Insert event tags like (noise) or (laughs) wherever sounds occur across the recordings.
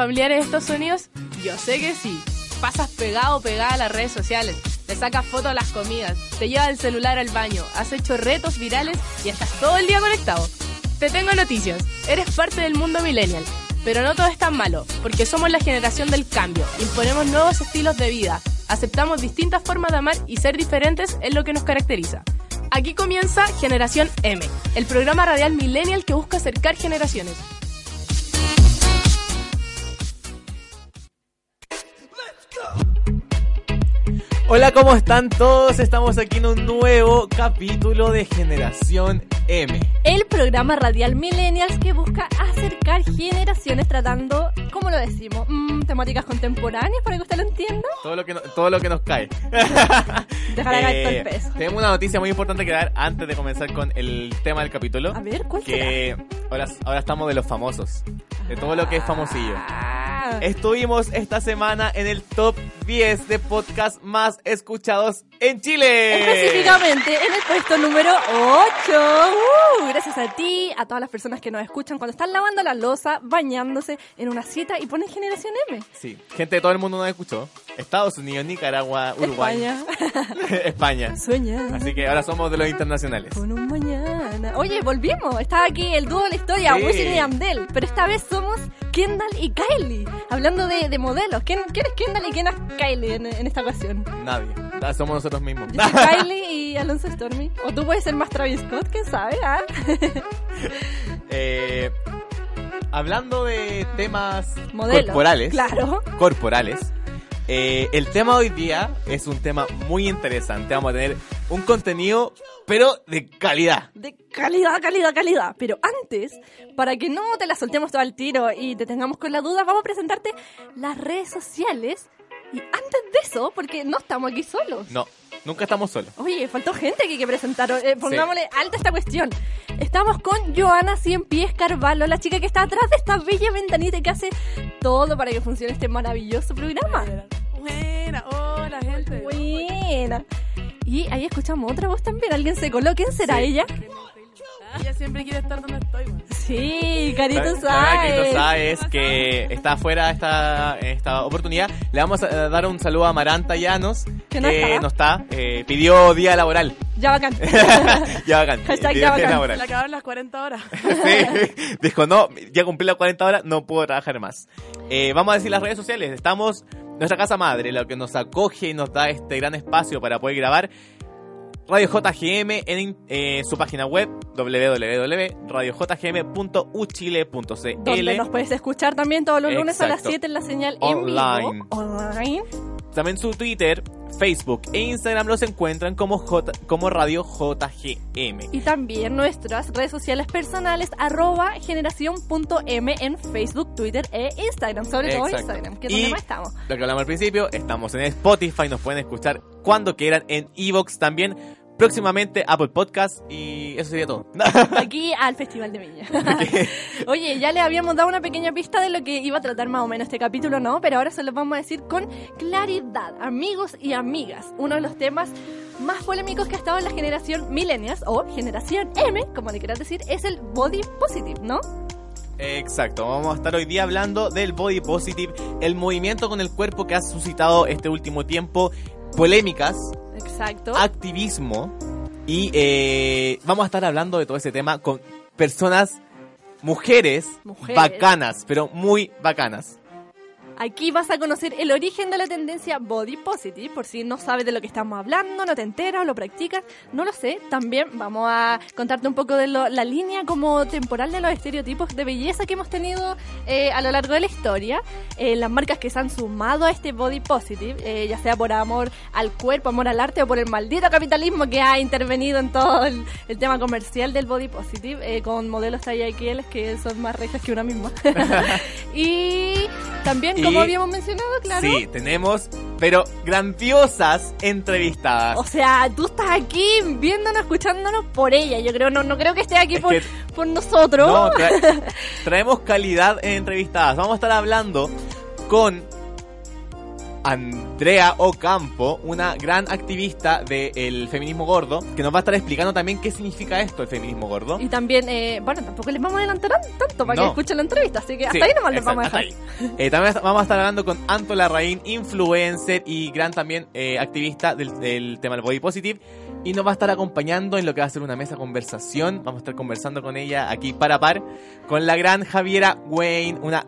familiares estos sonidos? Yo sé que sí. Pasas pegado o pegada a las redes sociales, le sacas fotos a las comidas, te llevas el celular al baño, has hecho retos virales y estás todo el día conectado. Te tengo noticias, eres parte del mundo millennial, pero no todo es tan malo, porque somos la generación del cambio, imponemos nuevos estilos de vida, aceptamos distintas formas de amar y ser diferentes es lo que nos caracteriza. Aquí comienza Generación M, el programa radial millennial que busca acercar generaciones. Hola, ¿cómo están todos? Estamos aquí en un nuevo capítulo de Generación M. El programa radial Millennials que busca acercar generaciones tratando, ¿cómo lo decimos? Mm, temáticas contemporáneas para que usted lo entienda. Todo lo que, no- todo lo que nos cae. (laughs) Dejará caer todo Eh, el peso. tenemos una noticia muy importante que dar antes de comenzar con el tema del capítulo. A ver, ¿cuál Que ahora, ahora estamos de los famosos. De todo lo que es famosillo. Ah, Estuvimos esta semana en el top 10 de podcast más escuchados en Chile. Específicamente en el puesto número 8. Uh, gracias a ti, a todas las personas que nos escuchan cuando están lavando la losa, bañándose en una cita y ponen Generación M. Sí, gente de todo el mundo nos escuchó. Estados Unidos, Nicaragua, Uruguay, España. (laughs) España. Sueña. Así que ahora somos de los internacionales. Con un mañana. Oye, volvimos. Estaba aquí el dúo de la historia, Sí. Wisin y Amdel. Pero esta vez somos Kendall y Kylie. Hablando de, de modelos. ¿Quién, quién es Kendall y quién es Kylie en, en esta ocasión? Nadie. Ah, Somos nosotros mismos. Yo soy (laughs) Kylie y Alonso Stormy. O tú puedes ser más Travis Scott, quién sabe, ¿ah? (laughs) Eh, hablando de temas corporales. Claro. Corporales. eh, el tema hoy día es un tema muy interesante. Vamos a tener un contenido, pero de calidad. De calidad, calidad, calidad. Pero antes, para que no te la soltemos todo al tiro y te tengamos con la duda, vamos a presentarte las redes sociales. Y antes de eso, porque no estamos aquí solos. No, nunca estamos solos. Oye, faltó gente aquí que presentar. Eh, pongámosle alta esta cuestión. Estamos con Joana Cien Pies Carvalho, la chica que está atrás de esta bella ventanita y que hace todo para que funcione este maravilloso programa. Buena, hola gente. Buena. Y ahí escuchamos otra voz también. ¿Alguien se coló? ¿Quién será Sí. ella? Ella siempre quiere estar donde estoy, man. Sí, Carito Carito Sáez. Sáez, que está afuera esta, esta oportunidad. Le vamos a dar un saludo a Maranta Llanos, Que no está. está. eh, pidió día laboral. Ya bacán. (laughs) ya bacán. Hashtag ya bacán. laboral. Le acabaron las 40 horas. (laughs) Sí. Dijo, no, ya cumplí las 40 horas, no puedo trabajar más. Eh, vamos a decir las redes sociales. Estamos, nuestra casa madre, lo que nos acoge y nos da este gran espacio para poder grabar. Radio JGM en eh, su página web www.radiojgm.uchile.cl Donde nos puedes escuchar también todos los lunes a las Exacto. 7 en la señal Online. en vivo. Online. También su Twitter, Facebook e Instagram los encuentran como, J, como Radio JGM. Y también nuestras redes sociales personales, arroba generación.m en Facebook, Twitter e Instagram. Sobre todo. Instagram, que es Y- donde más estamos. Lo que hablamos al principio, estamos en Spotify, nos pueden escuchar cuando quieran, en Evox también, próximamente Apple Podcast y eso sería todo. (laughs) Aquí al Festival de Viña. (laughs) (laughs) Oye, ya le habíamos dado una pequeña pista de lo que iba a tratar más o menos este capítulo, ¿no? Pero ahora se los vamos a decir con claridad. Amigos y amigas, uno de los temas más polémicos que ha estado en la generación millennials o generación M, como le quieras decir, es el body positive, ¿no? Exacto, vamos a estar hoy día hablando del body positive, el movimiento con el cuerpo que ha suscitado este último tiempo, polémicas, Exacto. activismo y eh, vamos a estar hablando de todo ese tema con personas, mujeres, Mujeres. bacanas, pero muy bacanas. Aquí vas a conocer el origen de la tendencia body positive, por si no sabes de lo que estamos hablando, no te enteras lo practicas, no lo sé. También vamos a contarte un poco de lo- la línea como temporal de los estereotipos de belleza que hemos tenido eh, a lo largo de la historia, eh, las marcas que se han sumado a este body positive, eh, ya sea por amor al cuerpo, amor al arte o por el maldito capitalismo que ha intervenido en todo el, el tema comercial del body positive, eh, con modelos talla XL que son más rejas que una misma. (laughs) y también, Y- como habíamos mencionado, claro. Sí, tenemos, pero grandiosas entrevistadas. O sea, tú estás aquí viéndonos, escuchándonos por ella. Yo creo, no, no creo que estés aquí Es por, que- por nosotros. No, tra- (laughs) traemos calidad en entrevistadas. Vamos a estar hablando con Andrea Ocampo, una gran activista del feminismo gordo, que nos va a estar explicando también qué significa esto, el feminismo gordo. Y también, eh, bueno, tampoco les vamos a adelantar tanto para No. que escuchen la entrevista, así que hasta Sí, ahí nomás les vamos a dejar. Eh, también vamos a estar hablando con Anto Larraín, influencer y gran también eh, activista del, del tema del body positive. Y nos va a estar acompañando en lo que va a ser una mesa conversación. Vamos a estar conversando con ella aquí para par, con la gran Javiera Wayne, una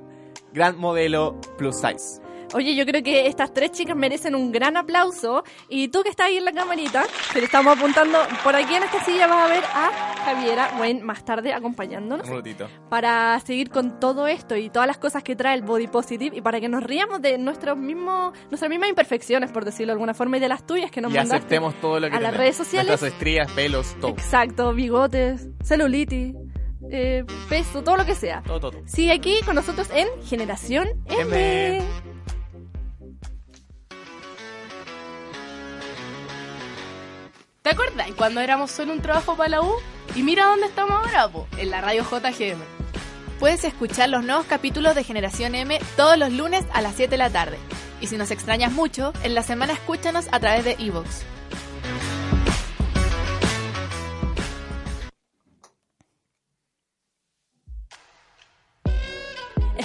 gran modelo plus size. Oye, yo creo que estas tres chicas merecen un gran aplauso. Y tú que estás ahí en la camarita, que le estamos apuntando por aquí en esta silla, vas a ver a Javiera Wayne más tarde acompañándonos Un ratito. para seguir con todo esto y todas las cosas que trae el body positive y para que nos riamos de nuestros mismos, nuestras mismas imperfecciones, por decirlo de alguna forma, y de las tuyas que nos Y mandaste. aceptemos todo lo que a las redes sociales. Nuestras estrías, pelos, todo. Exacto, bigotes, celulitis, eh, peso, todo lo que sea. Todo, todo. Sigue aquí con nosotros en Generación M. M. ¿Te acuerdas cuando éramos solo un trabajo para la U? Y mira dónde estamos ahora, po, en la radio JGM. Puedes escuchar los nuevos capítulos de Generación M todos los lunes a las 7 de la tarde. Y si nos extrañas mucho, en la semana escúchanos a través de iVoox.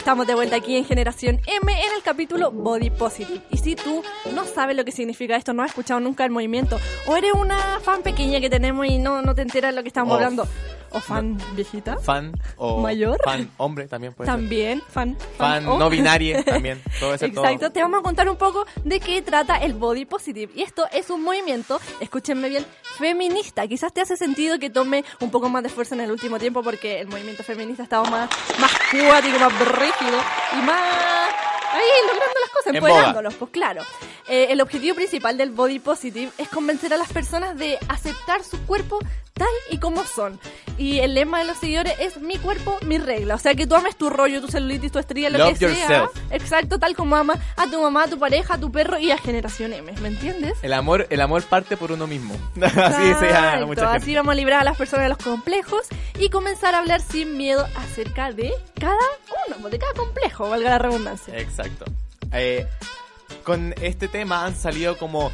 Estamos de vuelta aquí en Generación M en el capítulo Body Positive. Y si tú no sabes lo que significa esto, no has escuchado nunca el movimiento, o eres una fan pequeña que tenemos y no, no te enteras de lo que estamos hablando, o fan viejita, Fan o ¿Mayor? fan hombre también puede ser. también, fan, Fan o- no binario (laughs) también. Todo ese Exacto, todo. te vamos a contar un poco de qué trata el body positive. Y esto es un movimiento, escúchenme bien, feminista. Quizás te hace sentido que tome un poco más de fuerza en el último tiempo porque el movimiento feminista ha estado más, más cuático, más rígido y más ahí logrando las cosas, empoderándolos, pues claro. Eh, el objetivo principal del body positive es convencer a las personas de aceptar su cuerpo tal y como son. Y el lema de los seguidores es mi cuerpo, mi regla. O sea, que tú ames tu rollo, tu celulitis, tu estrella, lo Love que sea. yourself. Exacto, tal como amas a tu mamá, a tu pareja, a tu perro y a Generación M, ¿me entiendes? El amor, el amor parte por uno mismo. (laughs) Así se llama mucha así vamos a librar a las personas de los complejos y comenzar a hablar sin miedo acerca de cada uno, pues, de cada complejo, valga la redundancia. Exacto. Eh, con este tema han salido como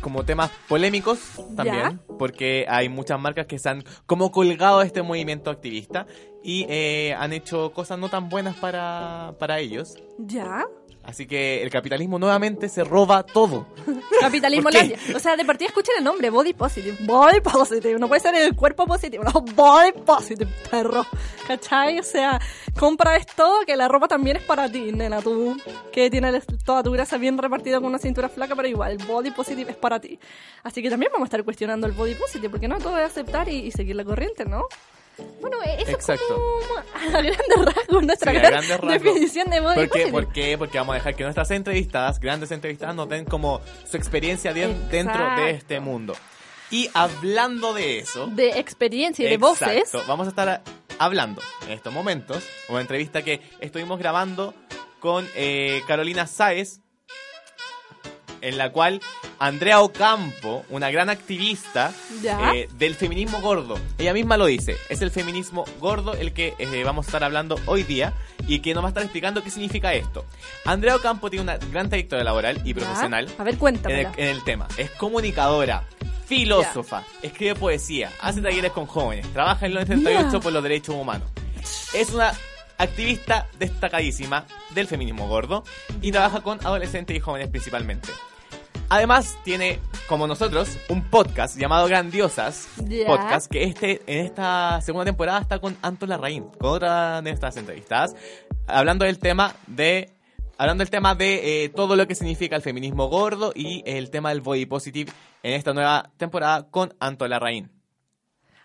como temas polémicos también, porque hay muchas marcas que se han como colgado a este movimiento activista y eh, han hecho cosas no tan buenas para, para ellos. ¿Ya? Así que el capitalismo nuevamente se roba todo. (laughs) Capitalismo. Landia. O sea, de partida escuchen el nombre, Body Positive. Body Positive. No puede ser el cuerpo positivo, no, Body Positive, perro. ¿Cachai? O sea, compra esto, que la ropa también es para ti, nena. Tú, que tienes toda tu grasa bien repartida con una cintura flaca, pero igual, el Body Positive es para ti. Así que también vamos a estar cuestionando el Body Positive, porque no todo es aceptar y, y seguir la corriente, ¿no? Bueno, eso Exacto. es (laughs) como a grandes rasgos nuestra Sí, gran grandes rasgos. definición de Body ¿Por qué? ¿Por qué? Porque vamos a dejar que nuestras entrevistadas, grandes entrevistadas, nos den como su experiencia dentro de este mundo. Y hablando de eso, De experiencia y de Exacto. voces. Vamos a estar hablando en estos momentos, una entrevista que estuvimos grabando con eh, Carolina Sáez, en la cual Andrea Ocampo, una gran activista eh, del feminismo gordo, ella misma lo dice, es el feminismo gordo el que eh, vamos a estar hablando hoy día y que nos va a estar explicando qué significa esto. Andrea Ocampo tiene una gran trayectoria laboral y Ya. profesional A ver, en el, en el tema. Es comunicadora, filósofa, escribe poesía, hace talleres con jóvenes, trabaja en los 38 Ya. por los derechos humanos. Es una activista destacadísima del feminismo gordo y trabaja con adolescentes y jóvenes principalmente. Además tiene, como nosotros, un podcast llamado Grandiosas. Podcast, que este en esta segunda temporada está con Anto Larraín, con otra de nuestras entrevistadas, hablando del tema de hablando del tema de eh, todo lo que significa el feminismo gordo y el tema del body positive en esta nueva temporada con Anto Larraín.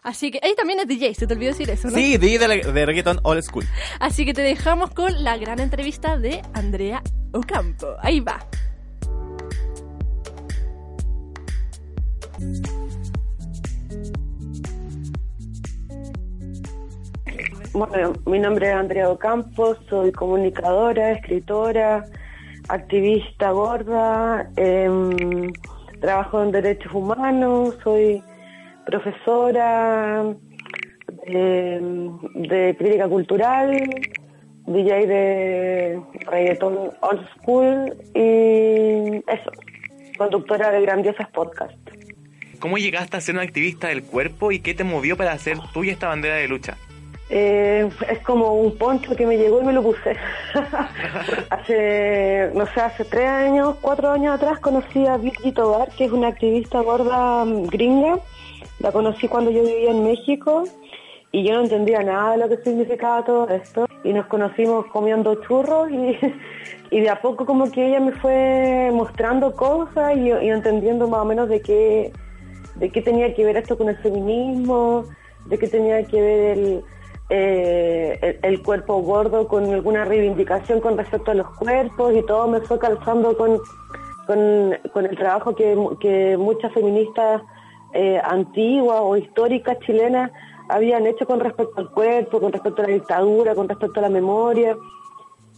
Así que, ahí también es DJ, se te olvidó decir eso, ¿no? Sí, de, de, de reggaeton old school. Así que te dejamos con la gran entrevista de Andrea Ocampo. Ahí va. Bueno, mi nombre es Andrea Ocampo, soy comunicadora, escritora, activista gorda, em, trabajo en derechos humanos, soy profesora de, de crítica cultural, DJ de reggaeton old school y eso, conductora de grandiosas podcasts. ¿Cómo llegaste a ser una activista del cuerpo y qué te movió para hacer tuya esta bandera de lucha? Eh, es como un poncho que me llegó y me lo puse. (laughs) hace, no sé, hace tres años, cuatro años atrás conocí a Vicky Tobar, que es una activista gorda mm, gringa. La conocí cuando yo vivía en México y yo no entendía nada de lo que significaba todo esto. Y nos conocimos comiendo churros y, (laughs) y de a poco como que ella me fue mostrando cosas y, entendiendo más o menos de qué de qué tenía que ver esto con el feminismo, de qué tenía que ver el, eh, el, cuerpo gordo con alguna reivindicación con respecto a los cuerpos y todo me fue calzando con, con, el trabajo que, que muchas feministas eh, antiguas o históricas chilenas habían hecho con respecto al cuerpo, con respecto a la dictadura, con respecto a la memoria.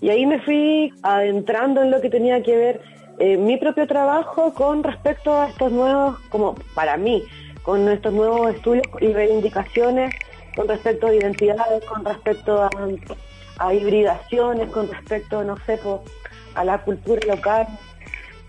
Y ahí me fui adentrando en lo que tenía que ver eh, mi propio trabajo con respecto a estos nuevos, como para mí, con estos nuevos estudios y reivindicaciones con respecto a identidades, con respecto a, hibridaciones, con respecto, no sé, a la cultura local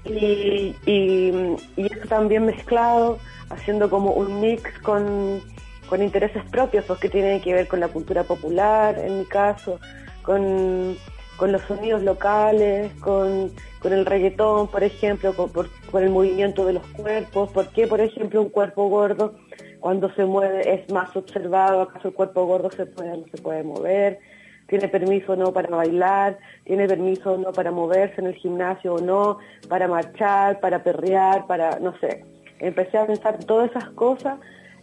y, y, eso también mezclado, haciendo como un mix con, con intereses propios, porque pues, tienen que ver con la cultura popular, en mi caso, con con los sonidos locales, con, el reggaetón, por ejemplo, con, el movimiento de los cuerpos. ¿Por qué, por ejemplo, un cuerpo gordo cuando se mueve es más observado? ¿Acaso el cuerpo gordo se puede, no se puede mover? ¿Tiene permiso o no para bailar? ¿Tiene permiso o no para moverse en el gimnasio o no? ¿Para marchar? ¿Para perrear? ¿Para, no sé? Empecé a pensar todas esas cosas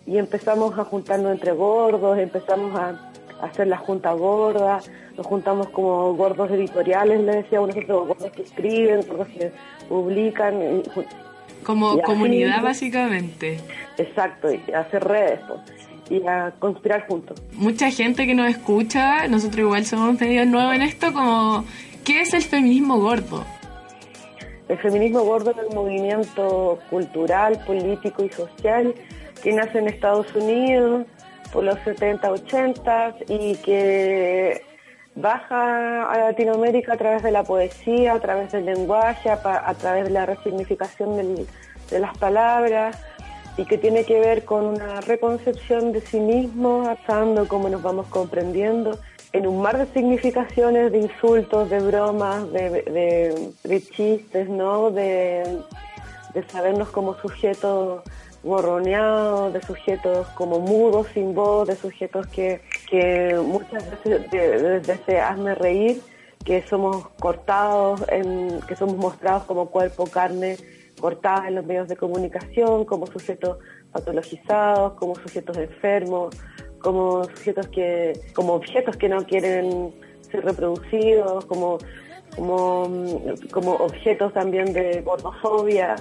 y empezamos a juntarnos entre gordos, empezamos a hacer la junta gorda, nos juntamos como gordos editoriales, le decíamos nosotros, gordos que escriben, gordos que publican. como comunidad básicamente. Exacto, y hacer redes pues, y a conspirar juntos. Mucha gente que nos escucha, nosotros igual somos medio nuevos en esto, como, ¿qué es el feminismo gordo? El feminismo gordo es el movimiento cultural, político y social que nace en Estados Unidos por los 70, 80 y que baja a Latinoamérica a través de la poesía, a través del lenguaje, a, través de la resignificación de las palabras y que tiene que ver con una reconcepción de sí mismo, pasando cómo nos vamos comprendiendo en un mar de significaciones, de insultos, de bromas, de, chistes, ¿no? De, de sabernos como sujetos gorroneados, de sujetos como mudos, sin voz, de sujetos que, que muchas veces desde hazme reír, que somos cortados, que somos mostrados como cuerpo, carne cortada en los medios de comunicación, como sujetos patologizados, como sujetos enfermos, como sujetos que, como objetos que no quieren ser reproducidos, como, como, como objetos también de gordofobia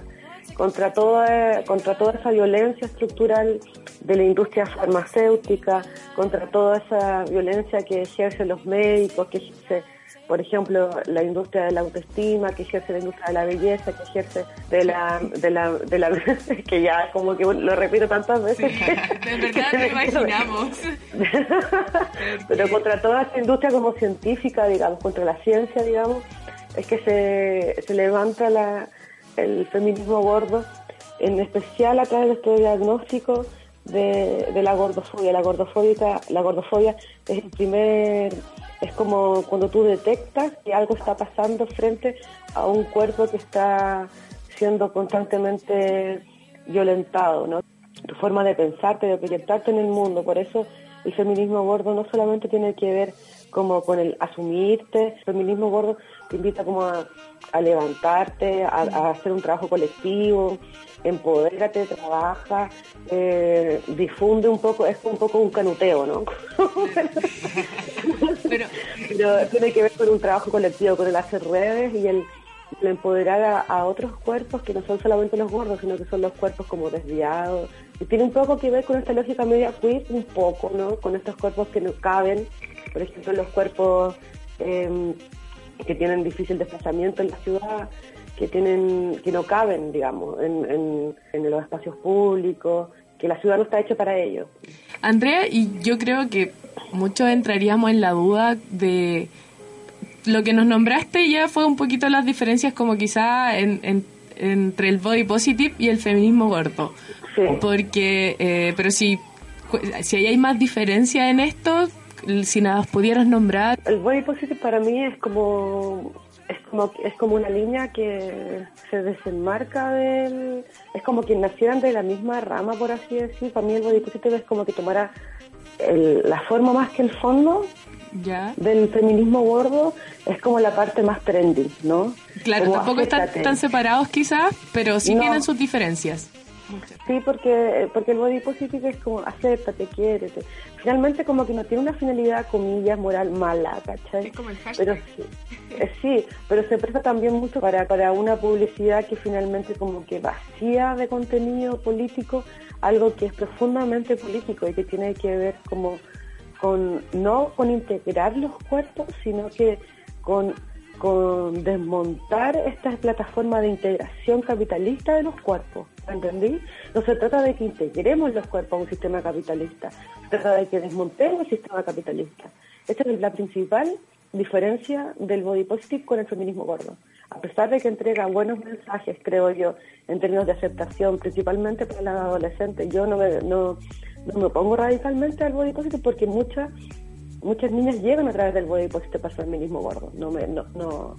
contra toda, contra toda esa violencia estructural de la industria farmacéutica, contra toda esa violencia que ejercen los médicos, que ejerce, por ejemplo, la industria de la autoestima, que ejerce la industria de la belleza, que ejerce de la, de la, de la (laughs) que ya como que lo repito tantas veces. de (laughs) verdad lo imaginamos. (laughs) Pero contra toda esa industria como científica, digamos, contra la ciencia, digamos, es que se, se levanta la el feminismo gordo, en especial a través de este diagnóstico de, la gordofobia. La gordofobia, la gordofobia es el primer, es como cuando tú detectas que algo está pasando frente a un cuerpo que está siendo constantemente violentado, ¿no? Tu forma de pensarte, de proyectarte en el mundo. Por eso el feminismo gordo no solamente tiene que ver como con el asumirte, el feminismo gordo te invita como a, levantarte, a, hacer un trabajo colectivo, empodérate, trabaja, eh, difunde un poco, es un poco un canuteo, ¿no? (laughs) Pero, tiene que ver con un trabajo colectivo, con el hacer redes y el, empoderar a, otros cuerpos que no son solamente los gordos, sino que son los cuerpos como desviados. Y tiene un poco que ver con esta lógica media queer, un poco, ¿no? Con estos cuerpos que no caben, por ejemplo, los cuerpos... Eh, que tienen difícil desplazamiento en la ciudad, que tienen que no caben, digamos, en, en, los espacios públicos, que la ciudad no está hecha para ello. Andrea, y yo creo que muchos entraríamos en la duda de lo que nos nombraste ya fue un poquito las diferencias como quizá en, en- entre el body positive y el feminismo gordo. Sí. Porque, eh, pero si, si hay más diferencia en esto, si nos pudieras nombrar, El body positive para mí es como es como es como una línea que se desenmarca del es como que nacieran de la misma rama por así decir para mí el body positive es como que tomara el- la forma más que el fondo ya. del feminismo gordo es como la parte más trendy no Claro, Como tampoco están tan separados quizás, pero sí No. tienen sus diferencias. Sí, porque, porque el body positive es como acéptate, quiérete. Finalmente como que no tiene una finalidad, comillas, moral mala, ¿cachai? Es como el hashtag. Pero sí, eh, sí, pero se presta también mucho para, para una publicidad que finalmente como que vacía de contenido político, algo que es profundamente político y que tiene que ver como con, no con integrar los cuerpos, sino que con, con desmontar esta plataforma de integración capitalista de los cuerpos. ¿Entendí? No se trata de que integremos los cuerpos a un sistema capitalista, se trata de que desmontemos el sistema capitalista. Esta es la principal diferencia del body positive con el feminismo gordo. A pesar de que entrega buenos mensajes, creo yo, en términos de aceptación, principalmente para las adolescentes, yo no me, no, no me opongo radicalmente al body positive porque muchas muchas niñas llegan a través del body positive para el feminismo gordo. No me, no, no,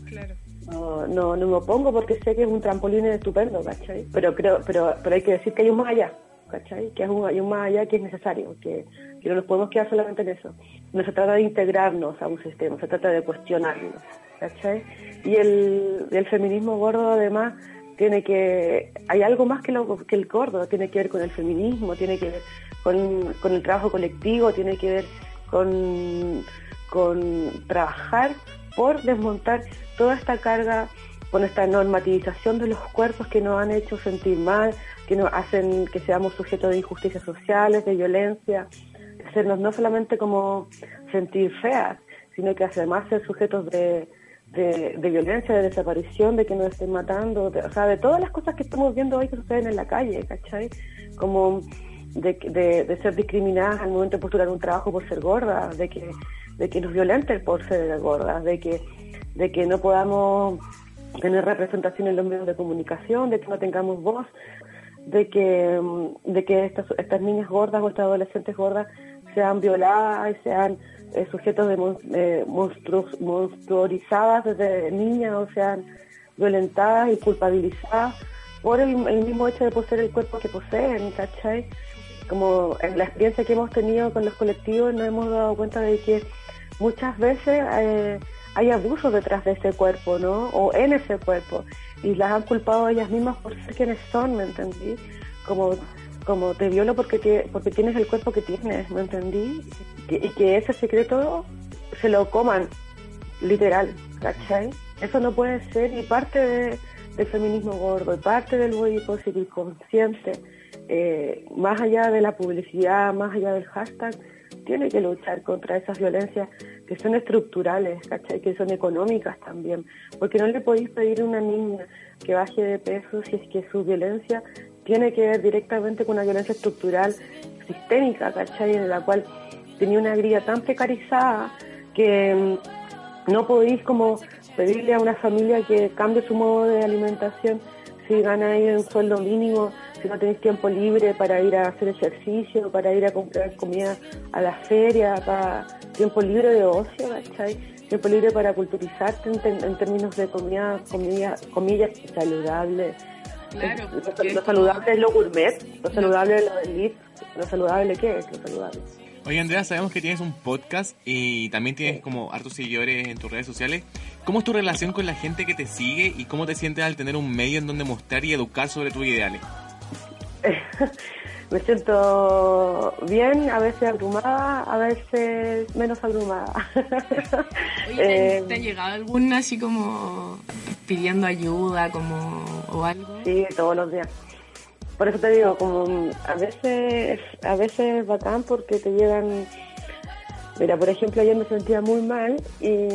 no, no, no me opongo porque sé que es un trampolín estupendo, ¿cachai? Pero creo, pero, pero hay que decir que hay un más allá, ¿cachai? Que es un, hay un más allá que es necesario, que, que no nos podemos quedar solamente en eso. No se trata de integrarnos a un sistema, se trata de cuestionarlo, ¿cachai? Y el, el feminismo gordo además tiene que, hay algo más que, lo, que el gordo, tiene que ver con el feminismo, tiene que ver con, con el trabajo colectivo, tiene que ver con, con trabajar por desmontar toda esta carga con esta normativización de los cuerpos que nos han hecho sentir mal, que nos hacen que seamos sujetos de injusticias sociales, de violencia, hacernos no solamente como sentir feas, sino que además ser sujetos de, de, violencia, de desaparición, de que nos estén matando, de- o sea, de todas las cosas que estamos viendo hoy que suceden en la calle, ¿cachai? Como de, de, de ser discriminadas al momento de postular un trabajo por ser gorda, de que, de que nos violenten por ser gordas, de que, de que no podamos tener representación en los medios de comunicación, de que no tengamos voz, de que, mm, de que estas, niñas gordas o estas adolescentes gordas sean violadas y sean eh, sujetos de eh, monstruos, monstruorizadas desde niñas o sean violentadas y culpabilizadas por el, el mismo hecho de poseer el cuerpo que poseen, ¿cachai? Como en la experiencia que hemos tenido con los colectivos nos hemos dado cuenta de que muchas veces eh, hay abusos detrás de ese cuerpo, ¿no? O en ese cuerpo. Y las han culpado ellas mismas por ser quienes son, ¿me entendí? Como, como te violo porque, tienes el cuerpo que tienes, ¿me entendí? Y que ese secreto se lo coman, literal, ¿cachai? Eso no puede ser y parte de- del feminismo gordo, y parte del body positive consciente, eh, más allá de la publicidad, más allá del hashtag, tiene que luchar contra esas violencias que son estructurales, ¿cachai? Que son económicas también. Porque no le podéis pedir a una niña que baje de peso si es que su violencia tiene que ver directamente con una violencia estructural sistémica, ¿cachai? En la cual tenía una grilla tan precarizada que mm, no podéis como pedirle a una familia que cambie su modo de alimentación si gana ahí un sueldo mínimo, si no tenéis tiempo libre para ir a hacer ejercicio, para ir a comprar comida a la feria, para tiempo libre de ocio, ¿cachai? Tiempo libre para culturizarte en, ten- en términos de comida, comida, comillas, saludable. Claro, Lo- saludable es lo gourmet, lo saludable es lo elite, lo saludable ¿qué es lo saludable? Oye, Andrea, sabemos que tienes un podcast y también tienes como hartos seguidores en tus redes sociales. ¿Cómo es tu relación con la gente que te sigue y cómo te sientes al tener un medio en donde mostrar y educar sobre tus ideales? (laughs) Me siento bien, a veces abrumada, a veces menos abrumada. (laughs) Oye, ¿te, Eh, te ha llegado algún así como pidiendo ayuda como o algo? Sí, todos los días. Por eso te digo, como a veces, a veces es bacán porque te llegan. Mira, por ejemplo, ayer me sentía muy mal y,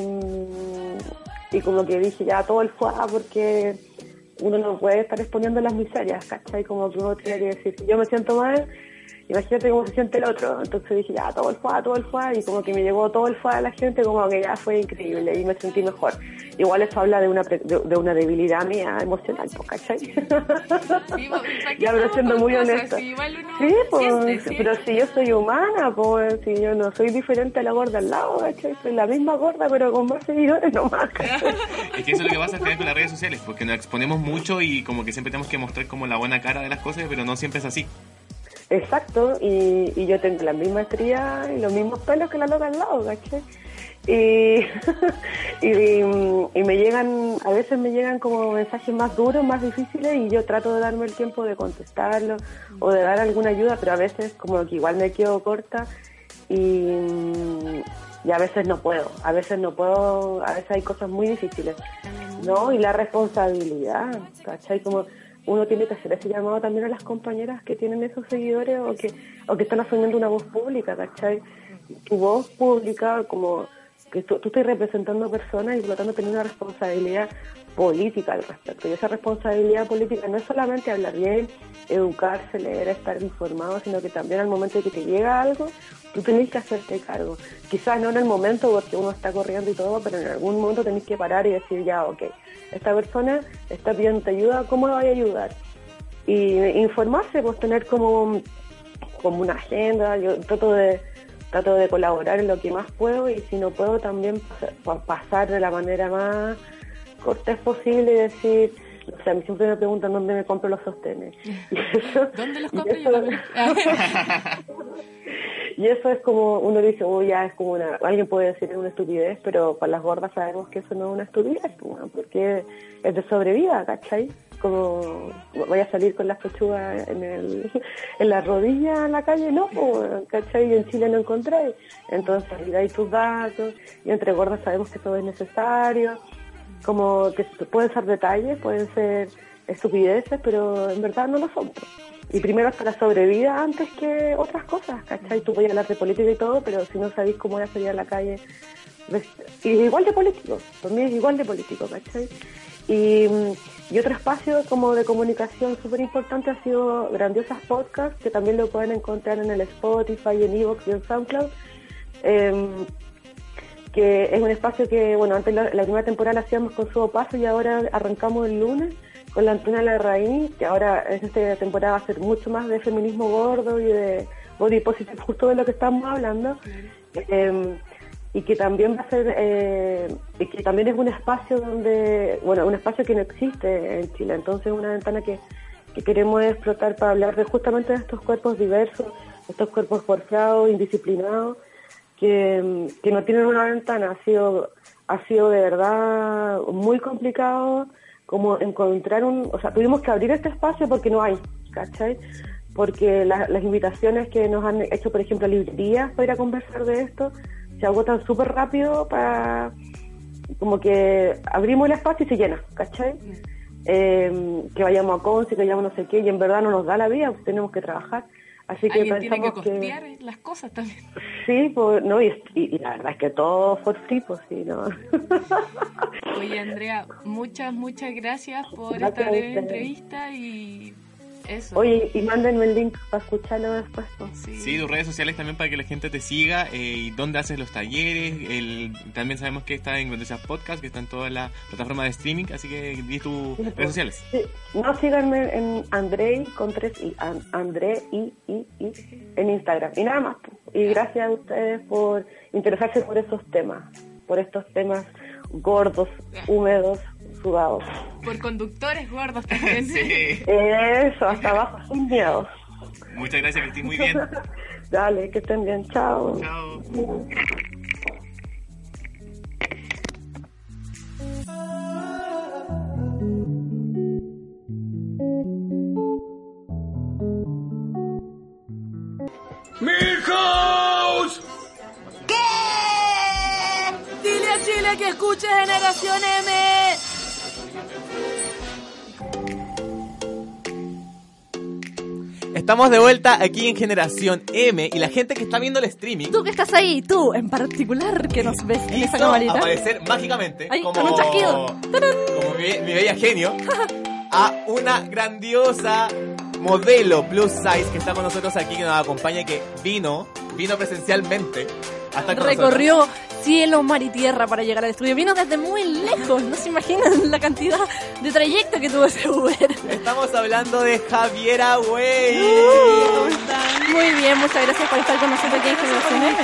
y como que dije ya todo el fuá porque uno no puede estar exponiendo las miserias, ¿cachai? Como que uno tiene que decir, si yo me siento mal, imagínate cómo se siente el otro. Entonces dije, ya, todo el fuá, todo el fuá, y como que me llegó todo el fuá a la gente, como que ya fue increíble y me sentí mejor. Igual eso habla de una, pre- de, de una debilidad mía emocional, pues, ¿cachai? Sí, pues, ¿para qué (laughs) Ya, pero siendo muy honesta. Si Sí, pues, siente, sí. pero si yo soy humana, pues, si yo no soy diferente a la gorda al lado, ¿cachai? Soy la misma gorda, pero con más seguidores nomás, ¿cachai? Es que eso es lo que pasa también con las redes sociales, porque nos exponemos mucho y como que siempre tenemos que mostrar como la buena cara de las cosas, pero no siempre es así. Exacto, y, yo tengo la misma estría y los mismos pelos que la loca al lado, ¿cachai? Y, (laughs) y, y me llegan, a veces me llegan como mensajes más duros, más difíciles, y yo trato de darme el tiempo de contestarlo o de dar alguna ayuda, pero a veces como que igual me quedo corta y, y a veces no puedo, a veces no puedo, a veces hay cosas muy difíciles, ¿no? Y la responsabilidad, ¿cachai? Como uno tiene que hacer ese llamado también a las compañeras que tienen esos seguidores o que, o que están asumiendo una voz pública, ¿cachai? Tu voz pública, como que tú, tú estás representando personas y por lo tanto una responsabilidad política al respecto. Y esa responsabilidad política no es solamente hablar bien, educarse, leer, estar informado, sino que también al momento de que te llega algo, tú tenés que hacerte cargo. Quizás no en el momento porque uno está corriendo y todo, pero en algún momento tenés que parar y decir, ya, ok, esta persona está pidiendo ayuda, ¿cómo la voy a ayudar? Y informarse, pues tener como, como una agenda, yo trato de trato de colaborar en lo que más puedo y si no puedo también pas- pa- pasar de la manera más cortés posible y decir, o sea, a mí siempre me preguntan dónde me compro los sostenes. (laughs) Y eso- ¿Dónde los y compro yo eso- también? (laughs) y eso es como, uno dice, oh, ya es como una, alguien puede decir es una estupidez, pero para las gordas sabemos que eso no es una estupidez, pues, porque es de sobrevida, ¿cachai? Como voy a salir con las pechugas en, el, (laughs) en la rodilla en la calle, no, ¿cachai? Y en Chile no encontré. Entonces, y ahí tus datos, y entre gordas sabemos que todo es necesario, como que pueden ser detalles, pueden ser estupideces, pero en verdad no lo son. Y primero está la sobrevida antes que otras cosas, ¿cachai? Tú puedes hablar de política y todo, pero si no sabéis cómo era salir a la calle, y igual de político, también es igual de político, ¿cachai? Y, mm, y otro espacio como de comunicación súper importante ha sido Grandiosas Podcasts, que también lo pueden encontrar en el Spotify, en Evox y en SoundCloud. Em, que es un espacio que, bueno, antes la, la primera temporada la hacíamos con Subo Paso y ahora arrancamos el lunes con la Antena La Raíz, que ahora en esta temporada va a ser mucho más de feminismo gordo y de body positive, justo de lo que estamos hablando. Eh, y que también va a ser, eh, y que también es un espacio donde, bueno, un espacio que no existe en Chile, entonces es una ventana que, que queremos explotar para hablar de justamente de estos cuerpos diversos, estos cuerpos forzados, indisciplinados, que, que no tienen una ventana. Ha sido, ha sido de verdad muy complicado como encontrar un, o sea, tuvimos que abrir este espacio porque no hay, ¿cachai? Porque la- las invitaciones que nos han hecho, por ejemplo, librerías para ir a conversar de esto, se agotan súper rápido para, como que abrimos el espacio y se llena, ¿cachai? Eh, que vayamos a Conce, que vayamos no sé qué, y en verdad no nos da la vida, pues tenemos que trabajar. Así que Alguien tiene que costear las cosas también. sí, pues, no, y, la verdad es que todo for free, pues sí, ¿no? Oye, Andrea, muchas, muchas gracias por Gracias esta breve entrevista y eso. Oye, y mándenme el link para escucharlo después. pues. Sí. Sí, tus redes sociales también para que la gente te siga eh, y dónde haces los talleres. El, también sabemos que está en Noticias Podcast, que está en todas las plataformas de streaming, así que di tus redes sociales. Sí, no síganme en Andrei con tres An- André i, i, i, en Instagram. Y nada más. pues. Y gracias a ustedes por interesarse por esos temas, por estos temas gordos, húmedos, sudados. Por conductores gordos (laughs) también. Sí. Eso, hasta abajo, sin miedo. Muchas gracias, que estés muy bien. (laughs) Dale, que estén bien, chao. Chao. Dile a Chile que escuche Generación M. Estamos de vuelta aquí en Generación M y la gente que está viendo el streaming Tú que estás ahí, tú en particular que nos ves en esa camarita. aparecer mágicamente Ay, como, con un chasquido. Como mi, mi bella genio (laughs) a una grandiosa modelo plus size que está con nosotros aquí, que nos acompaña, que vino, vino presencialmente. Hasta Recorrió cielo, mar y tierra para llegar al estudio. Vino desde muy lejos. No se imaginan la cantidad de trayecto que tuvo ese Uber. Estamos hablando de Javiera Way. Muy bien, muchas gracias por estar con nosotros aquí en Generación M.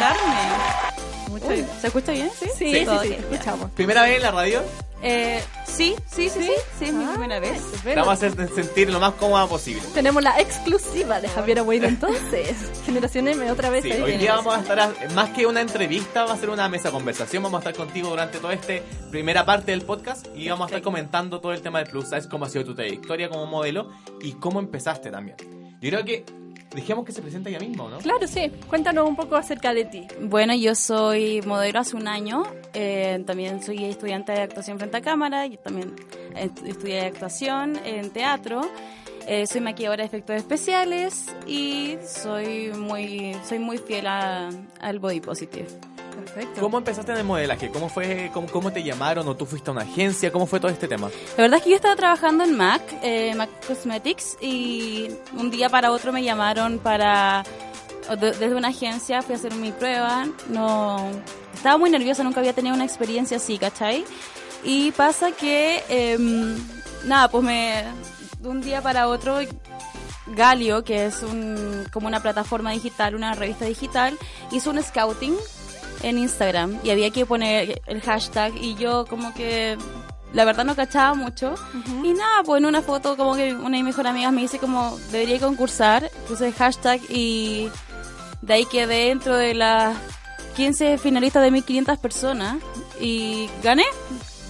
Muchas gracias. ¿Se escucha bien? Sí, Sí, sí, sí, escuchamos. ¿Primera vez en la radio? Eh, sí, sí, sí, sí, sí, es mi Ah, primera vez. Vamos a hacer sentir lo más cómoda posible. Tenemos la exclusiva de Javier Wade entonces. (laughs) Generación M otra vez. Sí, ahí hoy día vamos a estar, a- más que una entrevista, va a ser una mesa conversación. Vamos a estar contigo durante toda esta primera parte del podcast y vamos a estar comentando todo el tema del plus size, cómo ha sido tu trayectoria como modelo y cómo empezaste también. Yo creo que dejemos que se presente ella misma, ¿no? Claro, sí. Cuéntanos un poco acerca de ti. Bueno, yo soy modelo hace un año, eh, también soy estudiante de actuación frente a cámara, yo también est- estudié actuación en teatro, eh, soy maquilladora de efectos especiales y soy muy, soy muy fiel a- al body positive. Perfecto. ¿Cómo empezaste en el modelaje? ¿Cómo fue, cómo, cómo te llamaron o tú fuiste a una agencia? ¿Cómo fue todo este tema? La verdad es que yo estaba trabajando en MAC, eh, MAC Cosmetics, y un día para otro me llamaron para, desde una agencia, fui a hacer mi prueba, no, estaba muy nerviosa, nunca había tenido una experiencia así, ¿cachai? Y pasa que, em, nada, pues me, de un día para otro, Galio, que es un, como una plataforma digital, una revista digital, hizo un scouting en Instagram y había que poner el hashtag y yo como que la verdad no cachaba mucho y nada, pues en una foto como que una de mis mejores amigas me dice como debería concursar, puse el hashtag y de ahí quedé dentro de las 15 finalistas de 1500 personas y gané.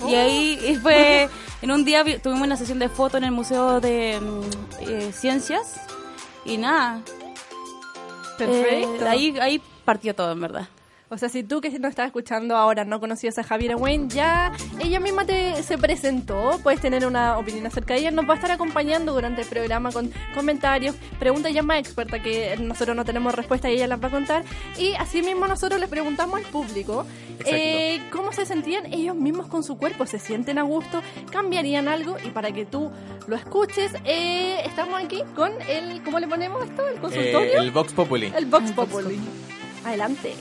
Y ahí y fue, en un día vi- tuvimos una sesión de fotos en el Museo de mm, eh, Ciencias y nada, Perfecto. eh, ahí, ahí partió todo en verdad. O sea, si tú que nos estás escuchando ahora no conocías a Javiera Wayne, ya ella misma te se presentó, puedes tener una opinión acerca de ella, nos va a estar acompañando durante el programa con comentarios, preguntas ya más expertas que nosotros no tenemos respuesta y ella las va a contar. Y así mismo nosotros les preguntamos al público eh, cómo se sentían ellos mismos con su cuerpo, se sienten a gusto, cambiarían algo y para que tú lo escuches, eh, estamos aquí con el, ¿cómo le ponemos esto? El consultorio. Eh, el Vox Populi. El Vox Populi. Adelante.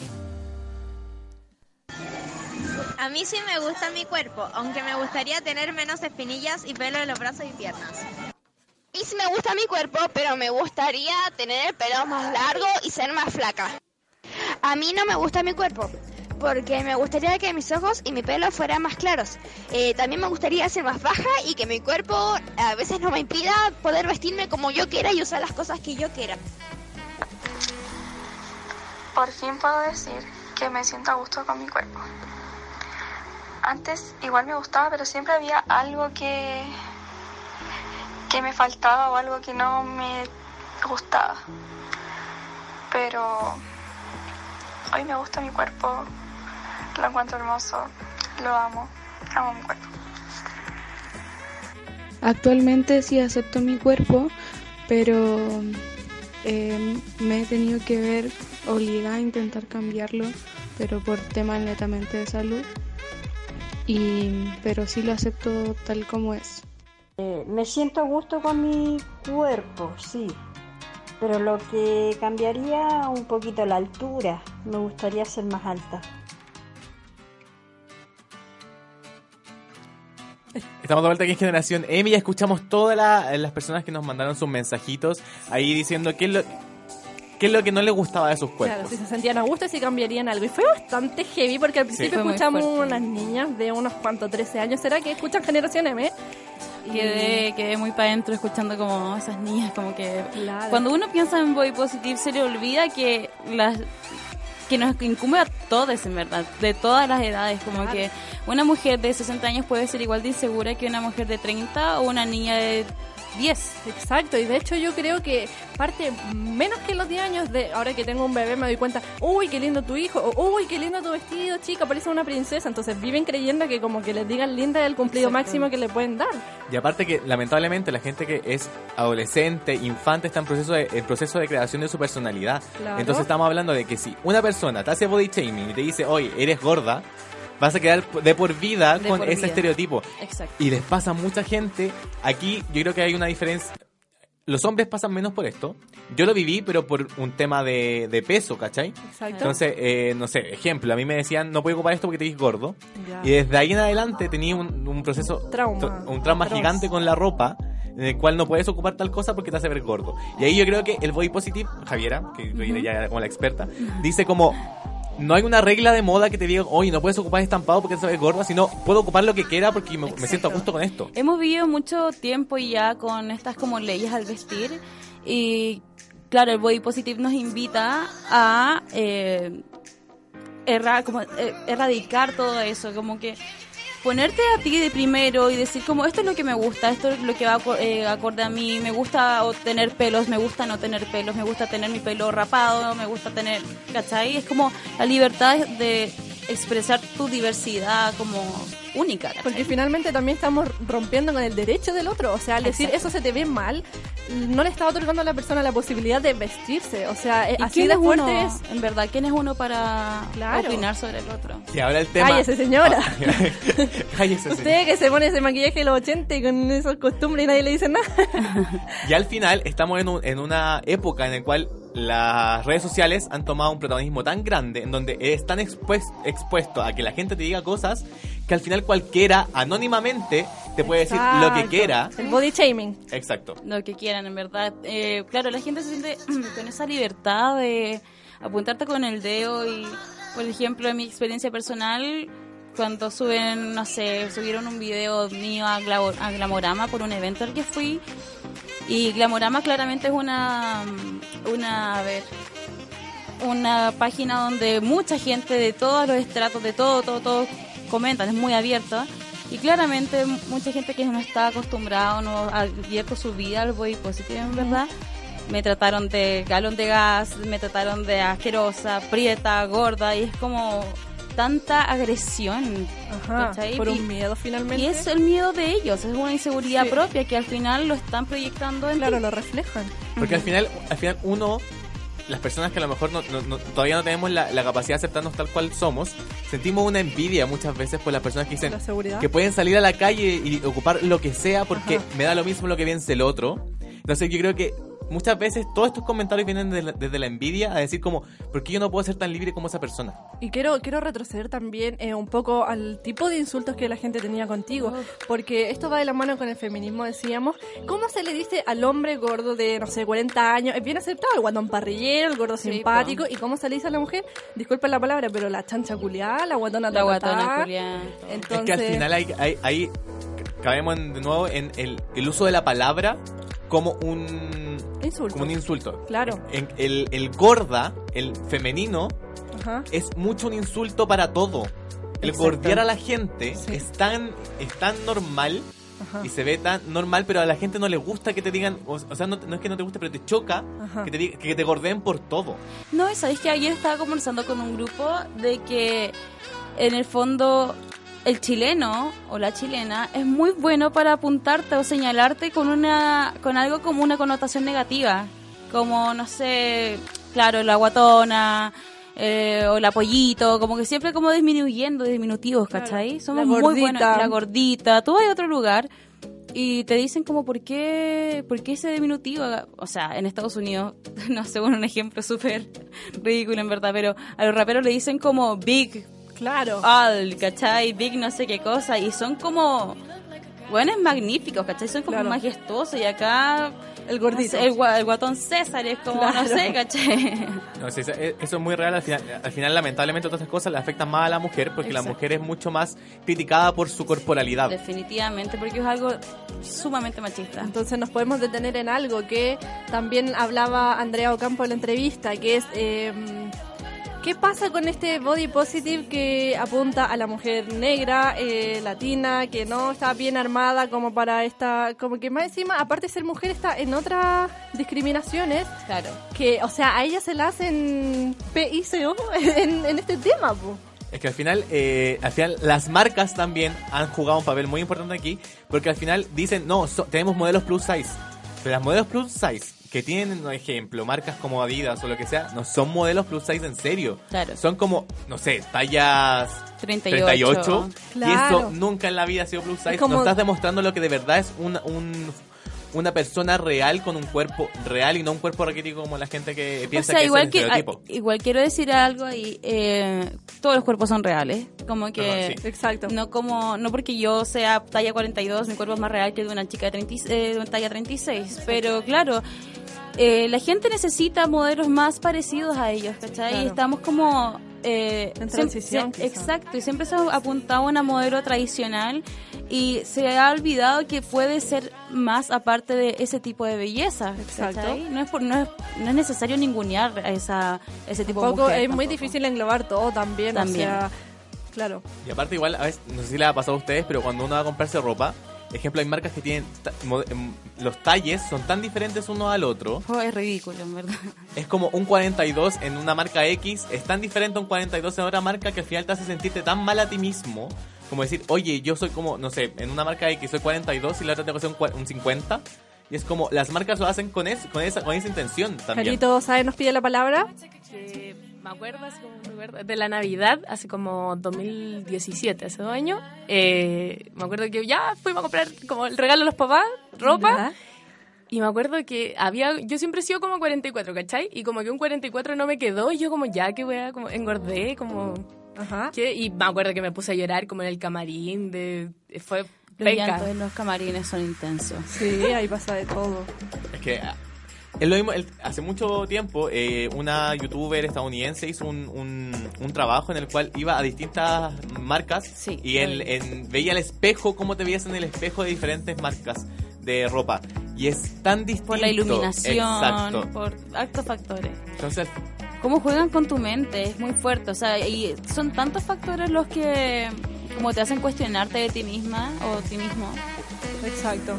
A mí sí me gusta mi cuerpo, aunque me gustaría tener menos espinillas y pelo en los brazos y piernas. Y sí me gusta mi cuerpo, pero me gustaría tener el pelo más largo y ser más flaca. A mí no me gusta mi cuerpo, porque me gustaría que mis ojos y mi pelo fueran más claros. Eh, también me gustaría ser más baja y que mi cuerpo a veces no me impida poder vestirme como yo quiera y usar las cosas que yo quiera. Por fin puedo decir que me siento a gusto con mi cuerpo. Antes igual me gustaba, pero siempre había algo que que me faltaba o algo que no me gustaba. Pero hoy me gusta mi cuerpo, lo encuentro hermoso, lo amo, amo mi cuerpo. Actualmente sí acepto mi cuerpo, pero eh, me he tenido que ver obligada a intentar cambiarlo, pero por temas netamente de salud. Y, pero sí lo acepto tal como es. Eh, me siento a gusto con mi cuerpo, sí. Pero lo que cambiaría un poquito la altura. Me gustaría ser más alta. Estamos de vuelta aquí en Generación M y ya escuchamos todas la- las personas que nos mandaron sus mensajitos ahí diciendo qué es lo, qué es lo que no les gustaba de sus Claro, cuerpos. si se sentían a gusto y si cambiarían algo. Y fue bastante heavy porque al principio muy escuchamos unas niñas de unos cuantos, 13 años, ¿será que escuchan Generación M? Quedé, quedé muy para adentro escuchando como esas niñas, como que... Claro. Cuando uno piensa en body positive se le olvida que las que nos incumbe a todos en verdad, de todas las edades, como que una mujer de 60 años puede ser igual de insegura que una mujer de 30 o una niña de 10. Exacto, y de hecho yo creo que parte menos que los 10 años de ahora que tengo un bebé me doy cuenta, uy, qué lindo tu hijo, o uy, qué lindo tu vestido, chica, parece una princesa. Entonces viven creyendo que como que les digan linda es el cumplido Exacto. máximo que le pueden dar. Y aparte que lamentablemente la gente que es adolescente, infante, está en proceso de, en proceso de creación de su personalidad. Claro. Entonces estamos hablando de que si una persona te hace body shaming y te dice, oye, eres gorda, vas a quedar de por vida De con por ese vida. estereotipo. Exacto. Y les pasa a mucha gente. Aquí yo creo que hay una diferencia. los hombres pasan menos por esto. Yo lo viví, pero por un tema de, de peso, ¿cachai? Exacto. Entonces, eh, no sé, ejemplo, a mí me decían, no puedes ocupar esto porque te ves gordo. Ya. Y desde ahí en adelante tenía un, un proceso, Trauma. tra- un trauma Atroz. gigante con la ropa, en el cual no puedes ocupar tal cosa porque te hace ver gordo. Y ahí yo creo que el body positive, Javiera, que viene ya como la experta, dice como, no hay una regla de moda que te diga, oye, no puedes ocupar estampado porque te ves gordo, sino puedo ocupar lo que quiera porque me, me siento a gusto con esto. Hemos vivido mucho tiempo ya con estas como leyes al vestir y claro, el body positive nos invita a eh, erra- como, eh, erradicar todo eso, como que ponerte a ti de primero y decir como esto es lo que me gusta, esto es lo que va eh, acorde a mí, me gusta tener pelos, me gusta no tener pelos, me gusta tener mi pelo rapado, me gusta tener, ¿cachai? Es como la libertad de expresar tu diversidad como única. ¿cachai? Porque finalmente también estamos rompiendo con el derecho del otro. O sea, al decir Exacto. eso se te ve mal, no le está otorgando a la persona la posibilidad de vestirse. O sea, eh, ¿Y así quién de es fuerte uno, es. en verdad, quién es uno para Claro. opinar sobre el otro? Y ahora el tema... Cállese, señora. (laughs) Cállese, señora. Usted que se pone ese maquillaje de los 80 y con esas costumbres y nadie le dice nada. (laughs) Y al final estamos en, un- en una época en la cual las redes sociales han tomado un protagonismo tan grande en donde eres tan expues- expuesto a que la gente te diga cosas que al final cualquiera anónimamente te puede decir lo que quiera. El body shaming. Exacto. Lo que quieran, en verdad. Eh, claro, la gente se siente (clears throat) con esa libertad de apuntarte con el dedo y, por ejemplo, en mi experiencia personal, cuando suben, no sé, subieron un video mío a, a Glamorama por un evento al que fui. Y Glamorama claramente es una, una, a ver, una página donde mucha gente de todos los estratos, de todo, todo, todo, comentan, es muy abierta. Y claramente mucha gente que no está acostumbrada o no ha abierto su vida al body positive, en verdad, me trataron de galón de gas, me trataron de asquerosa, prieta, gorda, y es como tanta agresión. Ajá, por un miedo finalmente. Y es el miedo de ellos, es una inseguridad Sí. propia que al final lo están proyectando en Claro, ti. lo reflejan. Porque al final, al final uno, las personas que a lo mejor no- no- no- todavía no tenemos la, la capacidad de aceptarnos tal cual somos, sentimos una envidia muchas veces por las personas que dicen que pueden salir a la calle y ocupar lo que sea porque Ajá. me da lo mismo lo que piense el otro. Entonces yo creo que muchas veces todos estos comentarios vienen de la- desde la envidia a decir como, ¿por qué yo no puedo ser tan libre como esa persona? Y quiero, quiero retroceder también eh, un poco al tipo de insultos que la gente tenía contigo, porque esto va de la mano con el feminismo, decíamos. ¿Cómo se le dice al hombre gordo de, no sé, 40 años? Es bien aceptado, el guatón parrillero, el gordo Sí, simpático. ¿Y cómo se le dice a la mujer? Disculpen la palabra, pero la chancha culiada, la guatona La guatona culiada. Entonces, Es que al final hay, hay, hay- cabemos en- de nuevo en el, el uso de la palabra como un Insulto. como un insulto. Claro. En- el, el gorda, el femenino, Ajá. es mucho un insulto para todo. El Exacto. gordear a la gente Sí. es tan es tan normal Ajá. y se ve tan normal, pero a la gente no le gusta que te digan, o, o sea, no, no es que no te guste, pero te choca que te, que te gordeen por todo. No, y sabéis que ayer estaba conversando con un grupo de que en el fondo el chileno o la chilena es muy bueno para apuntarte o señalarte con una con algo como una connotación negativa, como no sé, claro, la guatona eh, o la pollito, como que siempre como disminuyendo, diminutivos, Claro. ¿cachai? Somos La muy buenos, la gordita, tú vas a otro lugar y te dicen como por qué, por qué ese diminutivo, o sea, en Estados Unidos, (laughs) no sé, bueno, un ejemplo súper (laughs) ridículo en verdad, pero a los raperos le dicen como big, Claro. all, ¿cachai? Big no sé qué cosa, y son como, bueno, magníficos, ¿cachai? Son como Claro. majestuosos, y acá El gordito. no sé, el, gua- el guatón César es como, Claro. no sé, ¿cachai? (laughs) No, sí, eso eso es muy real. Al final, al final, lamentablemente, todas estas cosas le afectan más a la mujer porque la mujer es mucho más criticada por su corporalidad. Definitivamente, porque es algo sumamente machista. Entonces nos podemos detener en algo que también hablaba Andrea Ocampo en la entrevista, que es eh, qué pasa con este body positive que apunta a la mujer negra, eh, latina, que no está bien armada como para esta, como que más encima, aparte de ser mujer, está en otras discriminaciones Claro. que, o sea, a ella se la hacen PICO (laughs) en, en este tema, po. Es que al final, eh, al final las marcas también han jugado un papel muy importante aquí, porque al final dicen, no, so- tenemos modelos plus size, pero las modelos plus size que tienen, por ejemplo, marcas como Adidas o lo que sea, no son modelos plus size en serio. Claro. Son como, no sé, tallas 38. 38, y Claro. eso nunca en la vida ha sido plus size. Es como- No estás demostrando lo que de verdad es un, un, una persona real con un cuerpo real y no un cuerpo raquítico como la gente que O piensa sea, que igual es el que, estereotipo. ah, igual quiero decir algo ahí, eh, todos los cuerpos son reales, como que sí. Exacto. no como no porque yo sea talla 42, mi cuerpo es más real que el de una chica de, 30 y- eh, de una talla 36, pero claro, eh, la gente necesita modelos más parecidos a ellos, ¿cachai? Claro. Y estamos como... eh, En transición, exacto, y siempre se ha apuntado a una modelo tradicional y se ha olvidado que puede ser más aparte de ese tipo de belleza. Exacto. ¿cachai? No es, por, no, es, no es necesario ningunear a esa, ese tipo Tampoco de mujer. es muy difícil englobar todo también. También. O sea, claro. Y aparte igual, a veces, no sé si le ha pasado a ustedes, pero cuando uno va a comprarse ropa, ejemplo, hay marcas que tienen, em, los talles son tan diferentes uno al otro, Oh, es ridículo, en verdad. es como un 42 en una marca X, es tan diferente a un 42 en otra marca que al final te hace sentirte tan mal a ti mismo, como decir, oye, yo soy como, no sé, en una marca X soy 42 y la otra tengo que ser un, un 50, y es como, las marcas lo hacen con, es- con, esa, con esa intención también. Carito, ¿sabes? Nos pide la palabra. que me acuerdo, así como me acuerdo, de la Navidad, hace como 2017, hace dos años. eh, me acuerdo que ya fuimos a comprar como el regalo a los papás, ropa. Ya. Y me acuerdo que había, yo siempre he sido como 44, ¿cachai? Y como que un 44 no me quedó y yo como ya que wea, como engordé, como... Ajá. ¿qué? Y me acuerdo que me puse a llorar como en el camarín, de fue Los llantos en los camarines son intensos. Sí, ahí pasa de todo. Es que es lo mismo, el- hace mucho tiempo eh, una youtuber estadounidense hizo un, un, un trabajo en el cual iba a distintas marcas Sí, y lo en- veía el espejo, cómo te veías en el espejo de diferentes marcas de ropa. Y es tan distinto. Por la iluminación, Exacto. por altos factores. Entonces, Cómo juegan con tu mente, es muy fuerte. O sea, y son tantos factores los que como te hacen cuestionarte de ti misma o ti mismo. Exacto.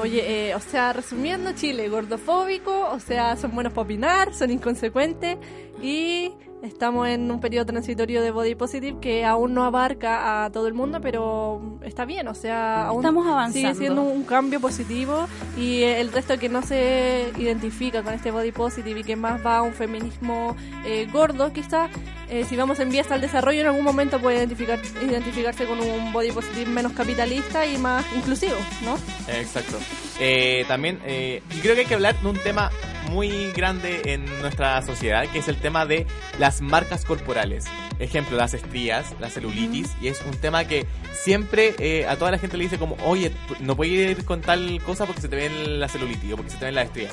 Oye, eh, o sea, resumiendo, Chile, gordofóbico, o sea, son buenos para opinar, son inconsecuentes y estamos en un periodo transitorio de body positive que aún no abarca a todo el mundo, pero está bien, o sea, aún Estamos avanzando. sigue siendo un cambio positivo y el resto que no se identifica con este body positive y que más va a un feminismo eh, gordo, quizás eh, si vamos en vías al desarrollo en algún momento puede identificar, identificarse con un body positive menos capitalista y más inclusivo, ¿no? Exacto. Eh, también, eh, y creo que hay que hablar de un tema muy grande en nuestra sociedad, que es el tema de las marcas corporales. Ejemplo, las estrías, la celulitis, y es un tema que siempre eh, a toda la gente le dice como, oye, no puedes ir con tal cosa porque se te ve la celulitis o porque se te ven las estrías.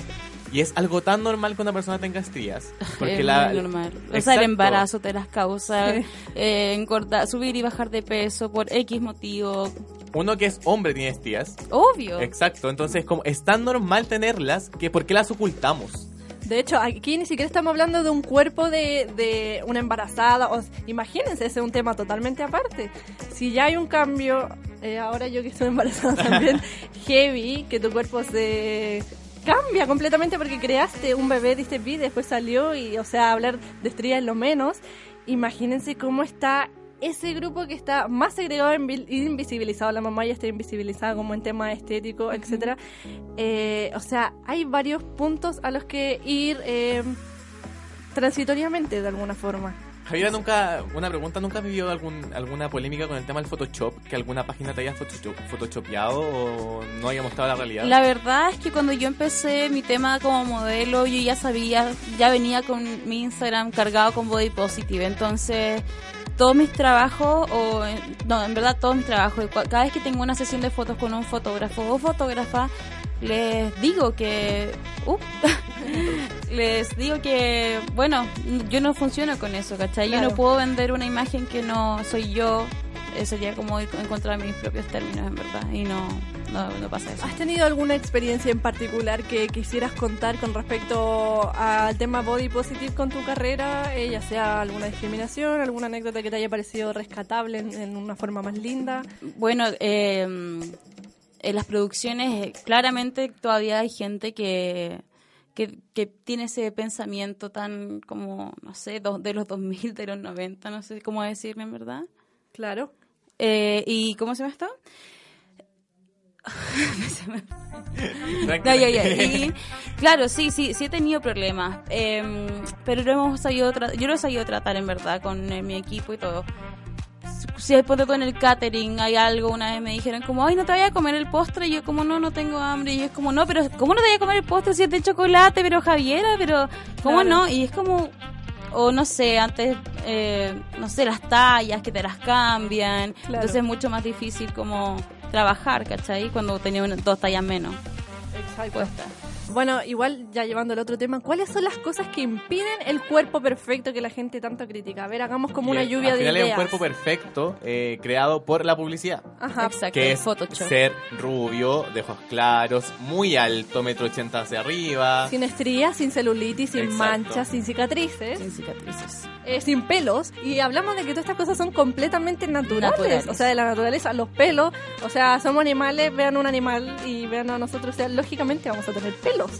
Y es algo tan normal que una persona tenga estrías. Porque es la, muy normal. O sea, el embarazo te las causa, eh, engordar, subir y bajar de peso por X motivo. Uno que es hombre tiene estrías. Obvio. Exacto, entonces como es tan normal tenerlas que ¿por qué las ocultamos? De hecho, aquí ni siquiera estamos hablando de un cuerpo de, de una embarazada. O, imagínense, ese es un tema totalmente aparte. Si ya hay un cambio, eh, ahora yo que estoy embarazada (laughs) también, (laughs) heavy, que tu cuerpo se cambia completamente porque creaste un bebé, diste vida, después salió y, o sea, hablar de estrías es lo menos. Imagínense cómo está ese grupo que está más segregado e invi- invisibilizado, la mamá ya está invisibilizada como en tema estético, etcétera. Eh, o sea, hay varios puntos a los que ir eh, transitoriamente de alguna forma. Javiera, nunca, una pregunta, ¿nunca has vivido algún, alguna polémica con el tema del Photoshop? ¿Que alguna página te haya photoshop, photoshopeado o no haya mostrado la realidad? La verdad es que cuando yo empecé mi tema como modelo, yo ya sabía, ya venía con mi Instagram cargado con body positive, entonces todos mis trabajos, o no, en verdad todos mis trabajos, cada vez que tengo una sesión de fotos con un fotógrafo o fotógrafa, les digo que, uh, (laughs) les digo que, bueno, yo no funciono con eso, ¿cachai? Yo no puedo vender una imagen que no soy yo, eh, sería como ir en contra de mis propios términos, en verdad, y no, no, no pasa eso. ¿Has tenido alguna experiencia en particular que quisieras contar con respecto al tema body positive con tu carrera? Eh, ya sea alguna discriminación, alguna anécdota que te haya parecido rescatable en, en una forma más linda. Bueno, eh, en las producciones eh, claramente todavía hay gente que, que, que tiene ese pensamiento tan como, no sé, do- de los 2000, de los 90, no sé cómo decirme en verdad. Claro. Eh, ¿Y cómo se llama esto? (laughs) No. Y, claro, sí, sí, sí he tenido problemas, em, pero lo hemos sabido yo lo he sabido tratar en verdad con eh, mi equipo y todo. Si hay ponte en el catering, hay algo, una vez me dijeron como, ay, no te vayas a comer el postre, y yo como, no, no tengo hambre, y es como, no, pero ¿cómo no te vayas a comer el postre si es de chocolate, pero Javiera, pero ¿cómo Claro. no? Y es como, o no sé, antes, eh, no sé, las tallas, que te las cambian, Claro. entonces es mucho más difícil como trabajar, ¿cachai? Cuando tenía dos tallas menos. Exacto. Cuesta. Bueno, igual ya llevando al otro tema, ¿cuáles son las cosas que impiden el cuerpo perfecto que la gente tanto critica? A ver, hagamos como una lluvia al de ideas. es un cuerpo perfecto eh, creado por la publicidad. Ajá. Exacto, que es Photoshop. ser rubio, de ojos claros, muy alto, metro ochenta hacia arriba. Sin estrías, sin celulitis, sin Exacto. manchas, sin cicatrices, Sin cicatrices. eh, sin pelos. Y hablamos de que todas estas cosas son completamente naturales. Naturales. O sea, de la naturaleza, los pelos. O sea, somos animales, vean un animal y vean a nosotros. O sea, lógicamente vamos a tener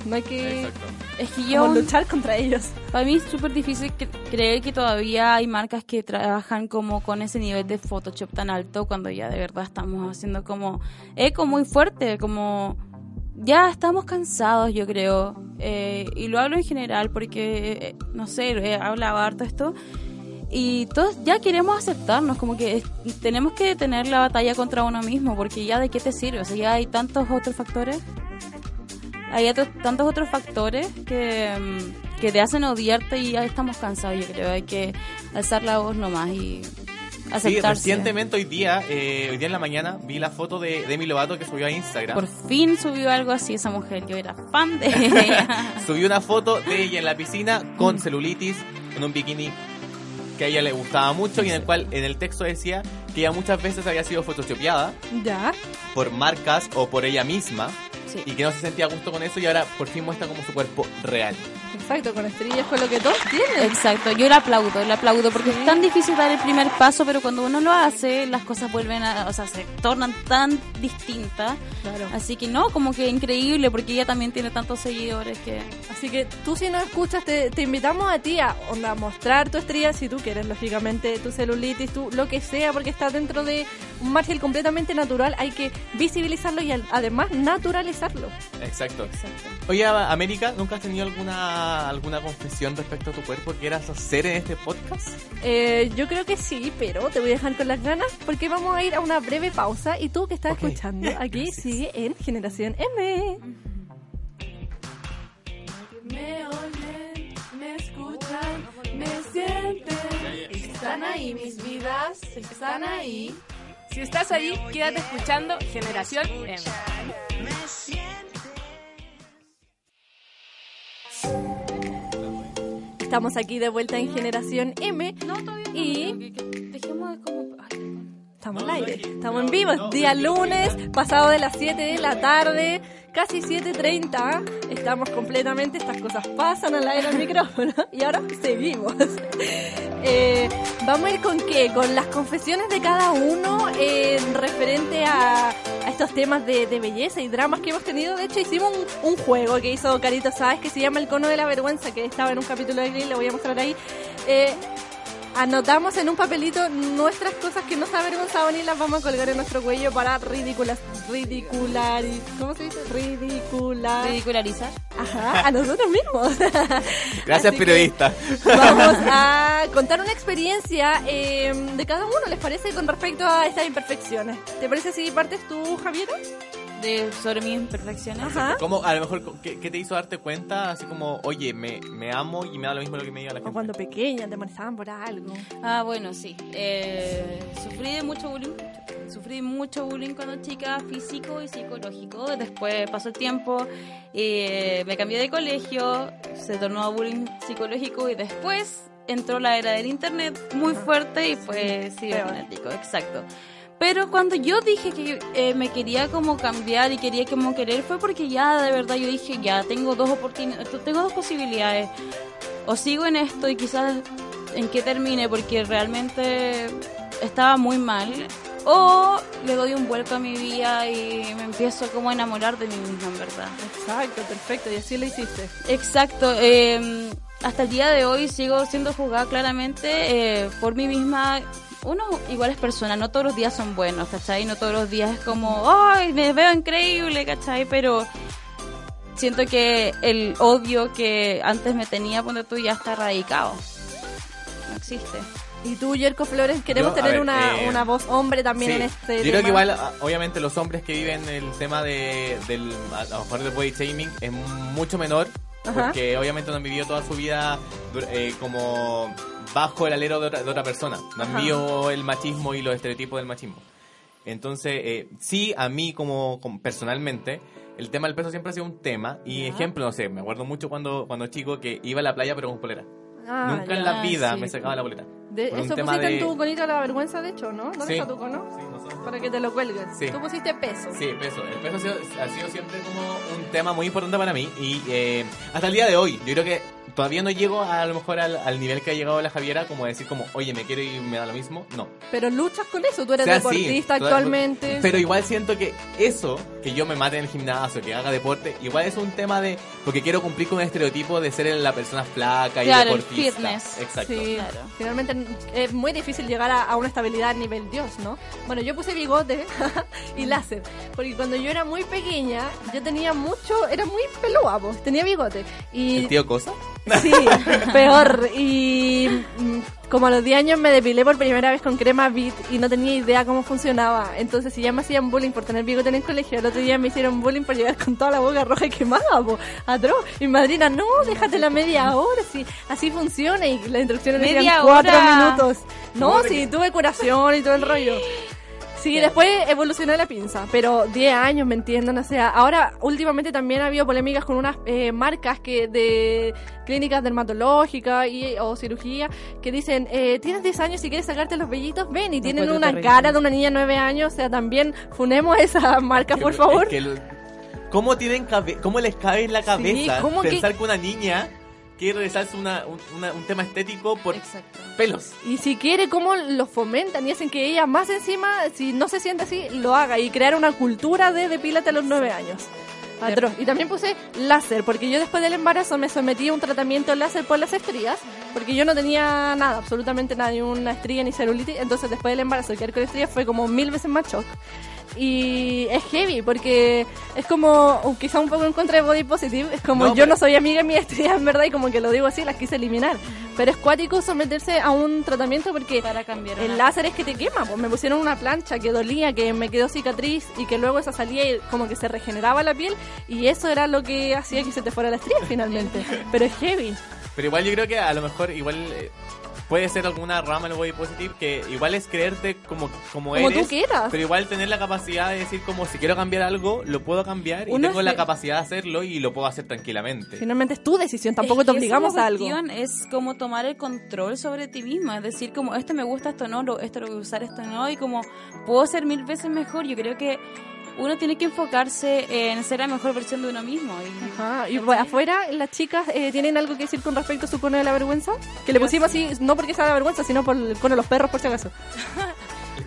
No hay que Exacto. Es que yo, como luchar contra ellos. para mí es súper difícil cre- creer que todavía hay marcas que trabajan como con ese nivel de Photoshop tan alto cuando ya de verdad estamos haciendo como eco muy fuerte, como ya estamos cansados yo creo. Eh, y lo hablo en general porque, eh, no sé, he hablado harto esto. Y todos ya queremos aceptarnos, como que tenemos que tener la batalla contra uno mismo, porque ya de qué te sirve, o sea, ya hay tantos otros factores hay otros- tantos otros factores que, mm, que te hacen odiarte y ya estamos cansados, yo creo. Hay que alzar la voz nomás y Sí, aceptarse. recientemente hoy día, eh, hoy día en la mañana, vi la foto de Demi Lovato que subió a Instagram. Por fin subió algo así esa mujer. Yo era fan de (laughs) ella. Subió una foto de ella en la piscina con celulitis, en un bikini que a ella le gustaba mucho y en el cual en el texto decía que ella muchas veces había sido photoshopeada Ya. por marcas o por ella misma Y que no se sentía a gusto con eso y ahora por fin muestra como su cuerpo real. Exacto, con estrías, con lo que todos tienen. Exacto, yo le aplaudo, le aplaudo porque es tan difícil dar el primer paso, pero cuando uno lo hace, las cosas vuelven a, o sea, se tornan tan distintas. Claro. Así que no, como que increíble porque ella también tiene tantos seguidores que Así que tú si nos escuchas, te, te invitamos a ti a onda, mostrar tu estrella si tú quieres, lógicamente, tu celulitis, tu, lo que sea, porque está dentro de un margen completamente natural. Hay que visibilizarlo y al- además naturalizarlo. Exacto. Oye, América, ¿nunca has tenido alguna alguna confesión respecto a tu cuerpo que quieras hacer en este podcast? Eh, yo creo que sí, pero te voy a dejar con las ganas porque vamos a ir a una breve pausa y tú que estás Ok. escuchando (laughs) aquí sigue en Generación M. Me oyen, me escuchan, me sienten. Están ahí mis vidas, están ahí. Si estás ahí, quédate escuchando Generación M. Estamos aquí de vuelta en Generación M y dejemos de como... ay, estamos al aire, estamos en vivo, es día lunes, pasado de las 7 de la tarde, casi 7.30, estamos completamente, estas cosas pasan al aire al micrófono (laughs) y ahora seguimos. (laughs) Eh, vamos a ir con qué, con las confesiones de cada uno eh, referente a, estos temas de, belleza y dramas que hemos tenido. De hecho, hicimos un, un juego que hizo Carito Sáez que se llama El Cono de la Vergüenza, que estaba en un capítulo de Glee, lo voy a mostrar ahí. Eh, anotamos en un papelito nuestras cosas que nos avergonzaban y las vamos a colgar en nuestro cuello para ridiculas, ridicular, ¿cómo se dice? Ridicular. Ridicularizar. Ajá, a nosotros mismos. (laughs) Gracias, Así periodista. Vamos a (laughs) contar una experiencia eh, de cada uno, ¿les parece? Con respecto a estas imperfecciones. ¿Te parece si partes tú, Javier? De, sobre mis imperfecciones. Ajá. ¿Cómo, a lo mejor, ¿qué, qué te hizo darte cuenta? Así como, oye, me, me amo y me da lo mismo lo que me diga la O gente. cuando pequeña te molestaban por algo. Ah, bueno, sí. Eh, sufrí de mucho bullying. Sufrí mucho bullying cuando chica, físico y psicológico. Después pasó el tiempo, eh, me cambié de colegio, se tornó a bullying psicológico y después entró la era del internet muy fuerte y fue cibernético, exacto. Pero cuando yo dije que eh, me quería como cambiar y quería como querer fue porque ya de verdad yo dije ya tengo dos oportunidades, tengo dos posibilidades. O sigo en esto y quizás en qué termine porque realmente estaba muy mal. O le doy un vuelco a mi vida y me empiezo como a enamorar de mí misma, en verdad. Exacto, perfecto, y así lo hiciste. Exacto. eh, hasta el día de hoy sigo siendo juzgada claramente eh, por mí misma. Uno igual es persona, no todos los días son buenos, ¿cachai? No todos los días es como, ¡ay, me veo increíble, ¿cachai? Pero siento que el odio que antes me tenía, cuando tú ya está erradicado. No existe. Y tú, Yerko Flores, queremos Yo, tener ver, una, eh, una voz hombre también Sí, en este Yo tema. creo que igual, obviamente, los hombres que viven el tema de, del, a lo mejor del body shaming es mucho menor, Ajá. porque obviamente no han vivido toda su vida eh, como bajo el alero de otra, de otra persona. No vivido el machismo y los estereotipos del machismo. Entonces, eh, sí, a mí como, como personalmente, el tema del peso siempre ha sido un tema. Y ejemplo, no sé, me acuerdo mucho cuando, cuando chico que iba a la playa pero con polera. Ah, Nunca en la vida Sí. me sacaba la. De, un eso pusiste de- en tu conito de la vergüenza, de hecho, ¿no? ¿Dónde Sí. está tu cono? Para que te lo cuelgues. Sí. Tú pusiste peso. Sí, peso. El peso ha sido, ha sido siempre como un tema muy importante para mí. Y eh, hasta el día de hoy, yo creo que todavía no llego a, lo mejor al, al nivel que ha llegado la Javiera, como decir como, oye, me quiero y me da lo mismo. No. Pero luchas con eso. Tú eres O sea, sí, deportista toda- actualmente. Pero igual siento que eso, que yo me mate en el gimnasio, que haga deporte, igual es un tema de... Porque quiero cumplir con el estereotipo de ser la persona flaca y Claro, el deportista. fitness. Exacto. Sí, finalmente es muy difícil llegar a, a una estabilidad a nivel Dios, ¿no? Bueno, yo puse bigote (laughs) y láser, porque cuando yo era muy pequeña, yo tenía mucho, era muy peluda, pues, tenía bigote. Y ¿El tío Cosa? Sí, (laughs) peor. Y mm, como a los 10 años me depilé por primera vez con crema Beat y no tenía idea cómo funcionaba. Entonces, si ya me hacían bullying por tener bigote en el colegio, el otro día me hicieron bullying por llegar con toda la boca roja y quemada, po, atroz. Y madrina, no, déjate la media hora, si así funciona. Y las instrucciones decían Media cuatro minutos. No, sí, tuve curación y todo el rollo. (laughs) Sí, después evolucionó la pinza, pero 10 años, ¿me entienden? O sea, ahora últimamente también ha habido polémicas con unas eh, marcas que de clínicas dermatológicas y, o cirugía que dicen, eh, tienes 10 años y quieres sacarte los vellitos, ven, y tienen una terrible. cara de una niña de 9 años, o sea, también funemos esas (laughs) marcas, por Es favor. que lo- ¿Cómo, tienen cabe- ¿Cómo les cabe en la cabeza ¿cómo que- pensar que... una niña quiere realizarse una, un, una- un tema estético por pelos? Y si quiere, cómo lo fomentan y hacen que ella más encima, si no se siente así, lo haga y crear una cultura de depílate a los nueve años. Atroz. Y también puse láser, porque yo después del embarazo me sometí a un tratamiento láser por las estrías, porque yo no tenía nada, absolutamente nada, ni una estría ni celulitis. Entonces, después del embarazo, quedar con estrías fue como mil veces más shock. Y es heavy, porque es como, o quizá un poco en contra de Body Positive, es como No, yo pero- no soy amiga de mis estrías en verdad, y como que lo digo así, las quise eliminar. Pero es cuático someterse a un tratamiento porque cambiar el láser es que te quema. Pues me pusieron una plancha que dolía, que me quedó cicatriz y que luego esa salía y como que se regeneraba la piel y eso era lo que hacía que se te fuera la estría finalmente. (laughs) Pero es heavy. Pero igual yo creo que a lo mejor igual eh, puede ser alguna rama en el body positive que igual es creerte como, como, Como eres. tú quieras. Pero igual tener la capacidad de decir como si quiero cambiar algo, lo puedo cambiar y tengo la que- capacidad de hacerlo y lo puedo hacer tranquilamente. Finalmente es tu decisión, tampoco Es te que obligamos a algo. Es como tomar el control sobre ti mismo, es decir, como esto me gusta, esto no, lo- esto lo voy a usar, esto no, y como puedo ser mil veces mejor. Yo creo que uno tiene que enfocarse en ser la mejor versión de uno mismo. Y, Ajá, y pues, afuera las chicas eh, tienen algo que decir con respecto a su cono de la vergüenza. Que le pusimos así, no porque sea la vergüenza, sino por el cono de los perros, por si acaso.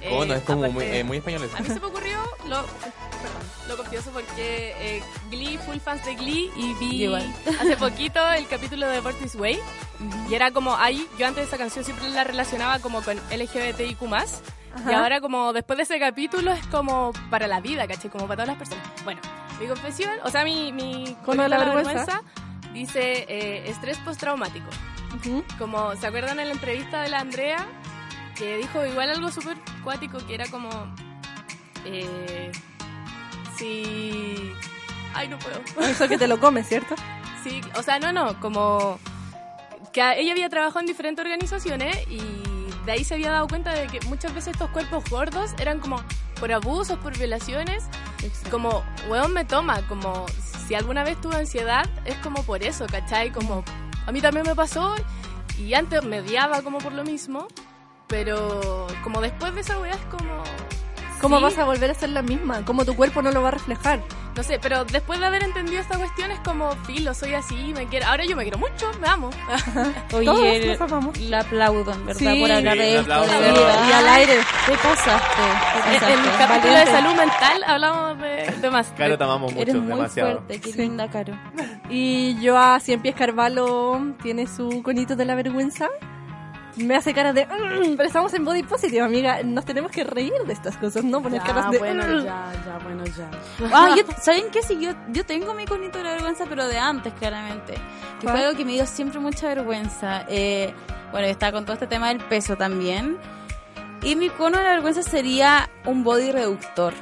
El cono Eh, es como muy, aparte- eh, muy español eso. A mí se me ocurrió, lo, perdón, lo confieso porque eh, Glee, full fans de Glee, y vi Igual. hace poquito el capítulo de This Way. Y era como, ahí, yo antes de esa canción siempre la relacionaba como con LGBTIQ+. Y Ajá. ahora como después de ese capítulo es como para la vida, ¿caché? Como para todas las personas. Bueno, mi confesión, o sea, mi, mi Cono de la conito vergüenza. dice eh, estrés postraumático. Como, ¿se acuerdan en la entrevista de la Andrea? Que dijo igual algo súper cuático, que era como... Eh, si... Ay, no puedo. (laughs) Eso que te lo comes, ¿cierto? Sí, o sea, no, no, como que ella había trabajado en diferentes organizaciones y de ahí se había dado cuenta de que muchas veces estos cuerpos gordos eran como por abusos, por violaciones, como, weón, me toma, como si alguna vez tuve ansiedad, es como por eso, ¿cachai? Como a mí también me pasó y antes me odiaba como por lo mismo, pero como después de esa weá es como... ¿Cómo sí, vas a volver a ser la misma? ¿Cómo tu cuerpo no lo va a reflejar? No sé, pero después de haber entendido esta cuestión es como, filo, soy así, me quiero... Ahora yo me quiero mucho, me amo. (laughs) Todos Oye, nos amamos. la aplaudo, en verdad, Sí. por hablar Sí, de esto, aplauso. de verdad. Y al aire. Te pasaste, te En el capítulo de salud mental hablamos de, de más. (laughs) Caro, te amamos mucho, Eres muy demasiado. fuerte, qué linda, Caro. Y yo a Cien Pies Carvalho tiene su conito de la vergüenza. Me hace cara de... "Mm", pero estamos en Body Positive, amiga. Nos tenemos que reír de estas cosas, ¿no? Poner caras de... bueno, "Mm". ya, ya, bueno, ya. Ah, yo- (laughs) ¿saben qué? Sí, yo, yo tengo mi conito de la vergüenza, pero de antes, claramente. Que ¿Cuál? fue algo que me dio siempre mucha vergüenza. Eh, Bueno, está con todo este tema del peso también. Y mi cono de la vergüenza sería un body reductor.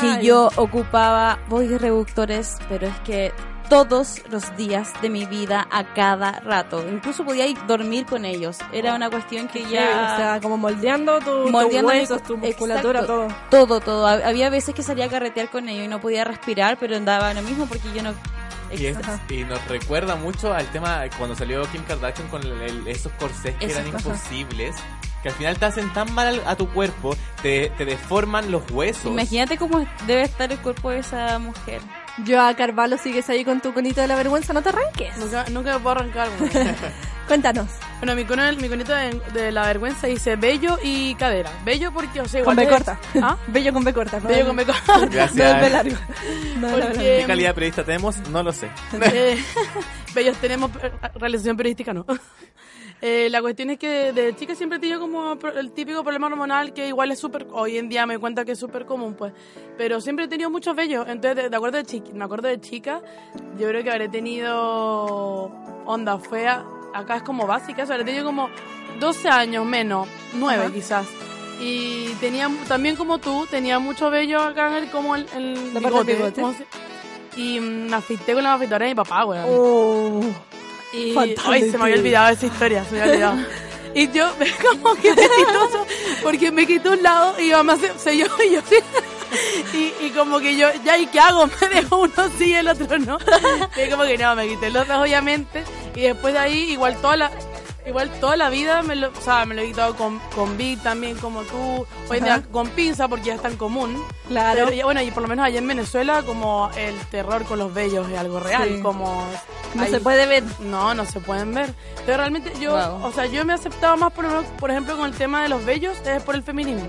Que yo ocupaba body reductores, pero es que todos los días de mi vida a cada rato. Incluso podía ir dormir con ellos. Era una cuestión que ya... O sea, como moldeando tu, moldeando tus mi- huesos, tu musculatura, Exacto. todo. Todo, todo. Hab- Había veces que salía a carretear con ellos y no podía respirar, pero andaba lo mismo porque yo no... Y, es- y nos recuerda mucho al tema cuando salió Kim Kardashian con el- el- esos corsés que Eso, eran ajá. imposibles, que al final te hacen tan mal al- a tu cuerpo, te, te deforman los huesos. Imagínate cómo debe estar el cuerpo de esa mujer. Yo a Carvalho sigues ahí con tu conito de la vergüenza, no te arranques. Nunca, nunca me puedo arrancar. (laughs) Cuéntanos. Bueno, mi, cono, mi conito de, de la vergüenza dice bello y cadera. Bello porque, o sea, Con igual B es- corta. ¿Ah? (laughs) Bello con B corta. ¿no? Bello con B corta. (laughs) Gracias. No, el B largo. No. Porque- ¿Qué calidad de periodista tenemos? No lo sé. Eh, bellos tenemos eh, realización periodística, no. Eh, la cuestión es que de chica siempre he tenido como el típico problema hormonal que igual es súper, hoy en día me doy cuenta que es súper común, pues. Pero siempre he tenido muchos vellos. Entonces, de, de acuerdo de chica, me acuerdo de chica, yo creo que habré tenido onda fea. Acá es como básica, eso, habré tenido como 12 años menos, 9 Ajá. quizás. Y tenía, también como tú, tenía mucho vello acá en el, como el, el bigote, bigote. ¿cómo se- Y mm, me afeité con la afeitadora de mi papá, weón. Oh. Y ay, se me había olvidado esa historia, se me había olvidado. (laughs) Y yo, (laughs) como que chistoso, porque me quitó un lado y mamá se, se yo, (laughs) y yo sí. Y, y como que yo, ya, ¿y qué hago? Me dejo uno sí y el otro no. Y como que no, me quité los dos, obviamente. Y después de ahí, igual toda la, igual toda la vida, me lo, o sea, me lo he quitado con, con Vic también, como tú. Hoy en día con pinza, porque ya es tan común. Claro. Pero, bueno, y por lo menos allá en Venezuela, como el terror con los vellos es algo real, Sí. como... No hay- se puede ver. no, no se pueden ver. Pero realmente yo, Wow. o sea, yo me he aceptado más, por, por ejemplo, con el tema de los bellos, es por el feminismo.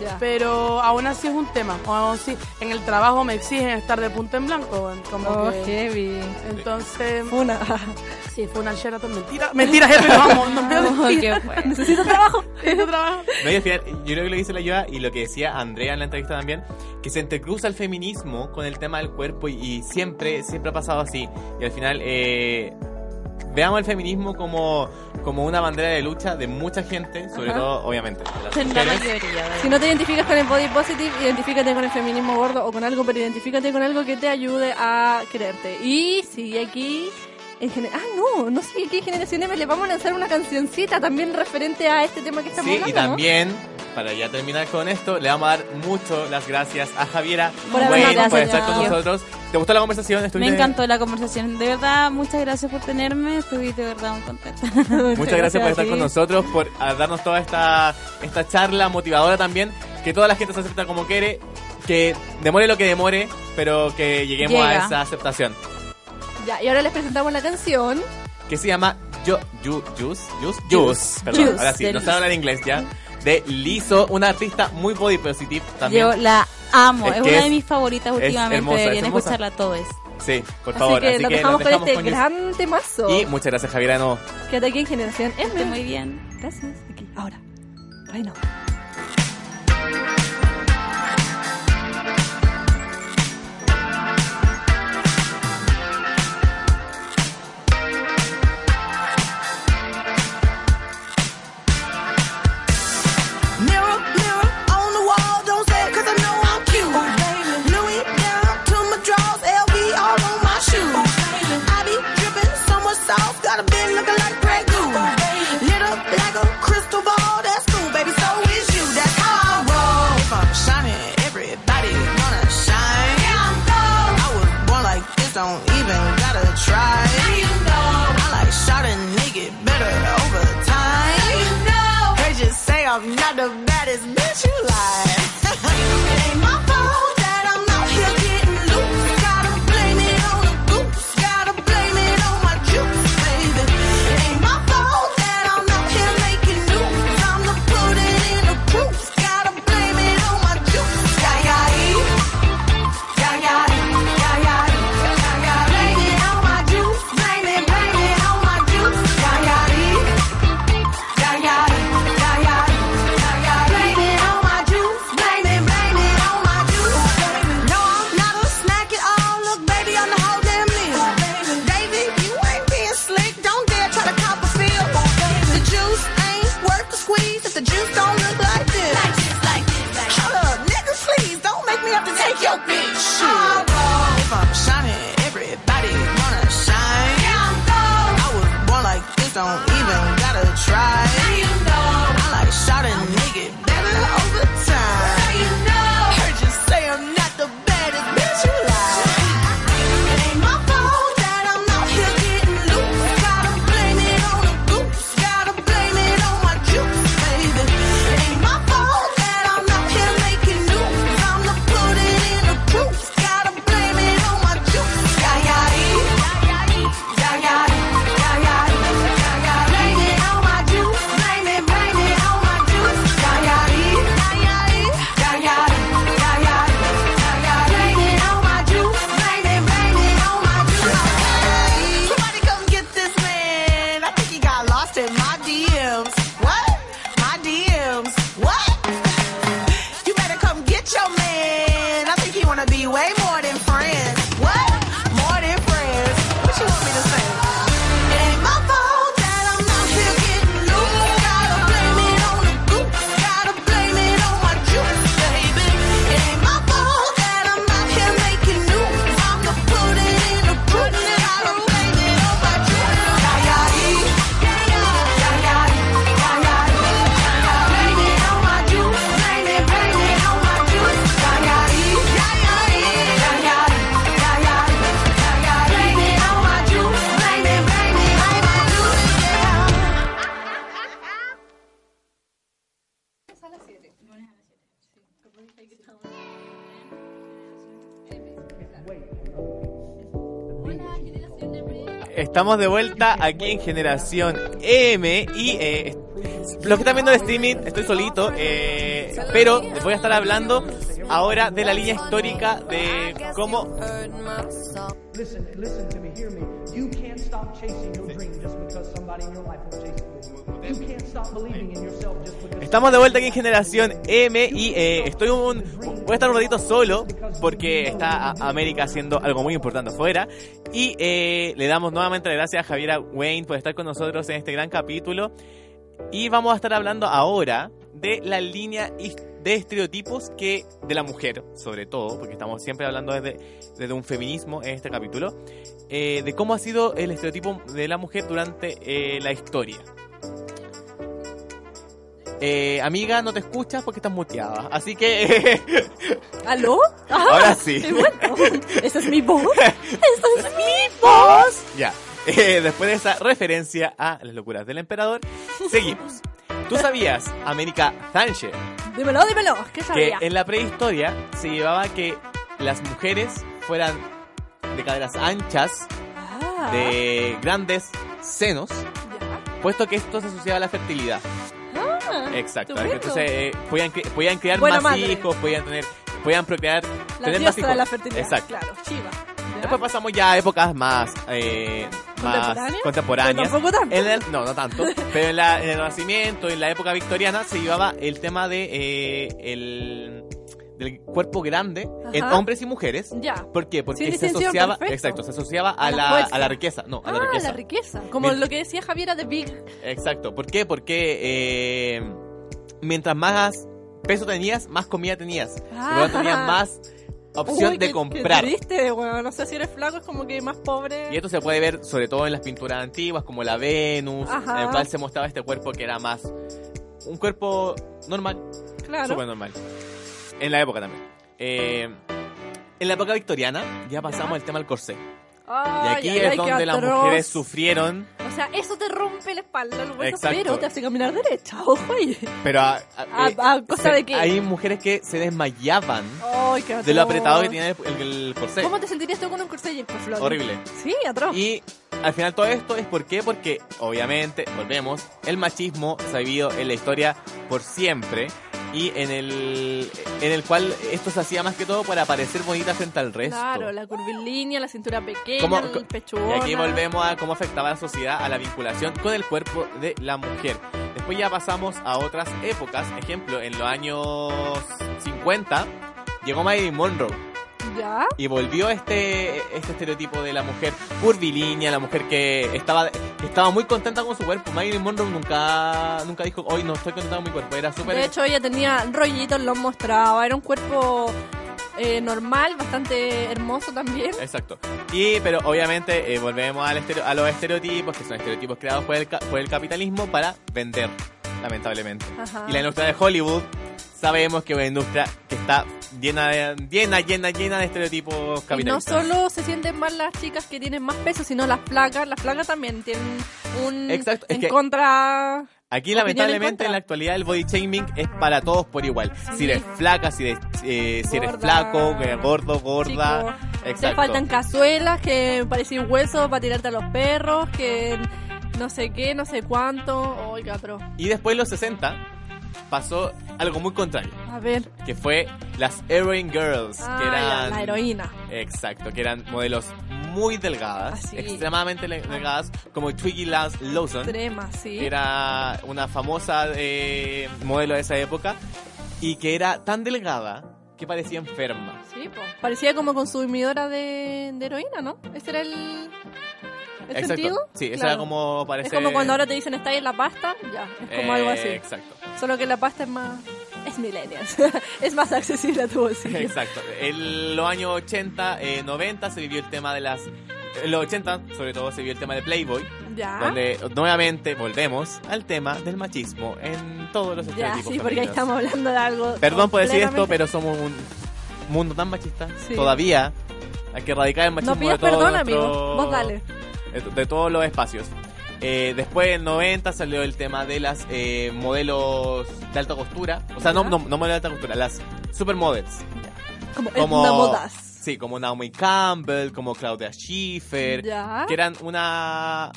Ya. Pero aún así es un tema. O aún así, en el trabajo me exigen estar de punta en blanco. Como Oh, que- heavy. Entonces, Una. (laughs) sí, fue una Sheraton. Mentira, mentira, jefe, vamos, no me (laughs) decir. qué fuerte. Necesito trabajo. Necesito trabajo. No, y al final, yo creo que lo que dice la Yoda y lo que decía Andrea en la entrevista también, que se entrecruza el feminismo con el tema del cuerpo y, y siempre, siempre ha pasado así. Y al final, eh, veamos el feminismo como, como una bandera de lucha de mucha gente, sobre Ajá. todo, obviamente, de las En la mujeres. mayoría. de- Si no te identificas con el body positive, identifícate con el feminismo gordo o con algo, pero identifícate con algo que te ayude a creerte. Y sigue aquí. En gener- ah, no, no sigue aquí en Generación M. Le vamos a lanzar una cancioncita también referente a este tema que estamos Sí, hablando. y también, para ya terminar con esto, le vamos a dar mucho las gracias a Javiera Por Wayne habernos por gracias, estar con nosotros. ¿Te gustó la conversación? Me encantó la conversación. De verdad, muchas gracias por tenerme. Estoy de verdad muy contenta. (laughs) Muchas gracias por a estar con nosotros, por darnos toda esta, esta charla motivadora también. Que toda la gente se acepta como quiere, que demore lo que demore, pero que lleguemos a Llega. esa aceptación. Ya, y ahora les presentamos la canción. Que se llama Yo, Ju- Juice, Juice, Juice, perdón, Juice, ahora sí, no sabe hablar inglés ya. De Lizo, una artista muy body positive también. Yo la amo. Es Es, una es- de mis favoritas últimamente. hermosa, es Deberían hermosa. escucharla todos. Sí, por Así favor. que Así lo que dejamos con dejamos este con Juice. gran temazo. Y muchas gracias, nuevo. Quédate aquí en Generación M. Muy bien. Gracias. Aquí, ahora. Reino. Don't even gotta try. Now you know. I like shot and nigga better over time. Now you know. Heard you say I'm not the baddest bitch you like. Estamos de vuelta aquí en Generación M y eh, los que están viendo el streaming, estoy solito, eh, pero les voy a estar hablando ahora de la línea histórica de cómo... Estamos de vuelta aquí en Generación M y eh, estoy un... Voy a estar un ratito solo porque está América haciendo algo muy importante afuera. Y eh, le damos nuevamente las gracias a Javiera Wayne por estar con nosotros en este gran capítulo. Y vamos a estar hablando ahora de la línea de estereotipos que de la mujer, sobre todo, porque estamos siempre hablando desde, desde un feminismo en este capítulo, eh, de cómo ha sido el estereotipo de la mujer durante eh, la historia. Eh, amiga, no te escuchas porque estás muteada. Así que. (laughs) ¿Aló? Ahora sí. qué bueno. Esa es mi voz. (laughs) Esa es mi voz. ya. (laughs) Después de esa referencia a las locuras del emperador, seguimos. ¿Tú sabías, América Sánchez, Dímelo, dímelo. ¿Qué que sabía? en la prehistoria se llevaba que las mujeres fueran de caderas anchas, Ah. de grandes senos, puesto que esto se asociaba a la fertilidad? Ah, Exacto. Entonces eh, podían, cre- podían crear Buena más madre. hijos, podían tener, podían procrear, La tener más hijos. de la fertilidad. Exacto. Claro, chiva. Después pasamos ya a épocas más, eh, más ¿Contemporáneas? tampoco tanto. En el- no, no tanto. Pero en, la- en el Renacimiento, en la época victoriana, se llevaba el tema de eh, el del cuerpo grande en Ajá. hombres y mujeres. Ya. ¿Por qué? Porque se asociaba, perfecto. exacto, se asociaba a, A la a la riqueza. No, a la ah, riqueza. la riqueza. Como lo que decía Javiera de Big. Exacto. ¿Por qué? Porque eh, mientras más peso tenías, más comida tenías. Lo tanto tenías Ah. más opción Uy, de qué- comprar. Qué triste, bueno, no sé si eres flaco, es como que más pobre. Y esto se puede ver sobre todo en las pinturas antiguas, como la Venus, Ajá. en el cual se mostraba este cuerpo que era más un cuerpo normal, Claro. súper normal. En la época también. Eh, en la época victoriana ya pasamos al tema del corsé. Ay, y aquí ay, es ay, donde las mujeres sufrieron, sea, eso te rompe la espalda, lo puedes Exacto. pero te hace caminar derecha, ojo ahí. pero a, (laughs) a- ¿A- eh, a costa se- de qué? hay mujeres que se desmayaban Ay, qué de lo apretado que tiene el, el- el corsé. ¿Cómo te sentirías tú con un corsé y? Horrible. Sí, atroz. Y al final todo esto es por qué, porque obviamente, volvemos, el machismo se ha vivido en la historia por siempre y en el, en el cual esto se hacía más que todo para parecer bonita frente al resto. Claro, la curvilínea, la cintura pequeña, ¿Cómo- el pechugona. Y aquí volvemos a cómo afectaba la sociedad a la vinculación con el cuerpo de la mujer. Después ya pasamos a otras épocas. Ejemplo, en los años 50 llegó Marilyn Monroe. ¿Ya? y volvió este este estereotipo de la mujer curvilínea, la mujer que estaba estaba muy contenta con su cuerpo. Marilyn Monroe nunca nunca dijo, "Hoy no estoy contenta con mi cuerpo." Era súper De hecho, ella tenía rollitos, los mostraba. Era un cuerpo eh, normal, bastante hermoso también. Exacto. Y, pero obviamente eh, volvemos al estereo- a los estereotipos, que son estereotipos creados por el, por el capitalismo para vender, lamentablemente. Ajá. Y la industria de Hollywood, sabemos que es una industria que está llena, de, llena, llena, llena de estereotipos Y no capitalistas. solo se sienten mal las chicas que tienen más peso, sino las flacas. Las flacas también tienen un Exacto, es en que- contra. Aquí, en lamentablemente, en la actualidad, el body shaming es para todos por igual. Si eres flaca, si eres, eh, si eres flaco, gordo, gorda. Te faltan cazuelas que parecen huesos para tirarte a los perros, que no sé qué, no sé cuánto. Oiga, pero. Y después, los 60, pasó algo muy contrario. A ver. que fue las Heroin Girls, Ah, que ya, eran la heroína. exacto, que eran modelos muy delgadas, Así. extremadamente le- delgadas, como Twiggy Lance Lawson, Extrema, sí. que era una famosa eh, modelo de esa época y que era tan delgada que parecía enferma. Sí, po. Parecía como consumidora de, de heroína, ¿no? Ese era el, el Exacto. sentido. Sí, eso Claro. era como parece Es como cuando ahora te dicen está ahí en la pasta, ya, es como algo así. Exacto. Solo que la pasta es más... Es millennials. (laughs) es más accesible a tu (laughs) bolsillo. Exacto. En los años 80, eh, 90 se vivió el tema de las... En los 80, sobre todo, se vivió el tema de Playboy. Ya. Donde nuevamente volvemos al tema del machismo en todos los Ya, estereotipos sí, porque ahí femeninos. estamos hablando de algo... Perdón por decir esto, completamente- pero somos un mundo tan machista. Sí. Todavía hay que erradicar el machismo No pidas de todo perdón, nuestro- amigo. Vos dale. De, de todos los espacios. Eh, después en 90 salió el tema de las eh, modelos de alta costura. O sea, no, no, no modelos de alta costura, las supermodels. Como, Como, etnomodas. Sí, como Naomi Campbell, como Claudia Schiffer. Ya. Que eran una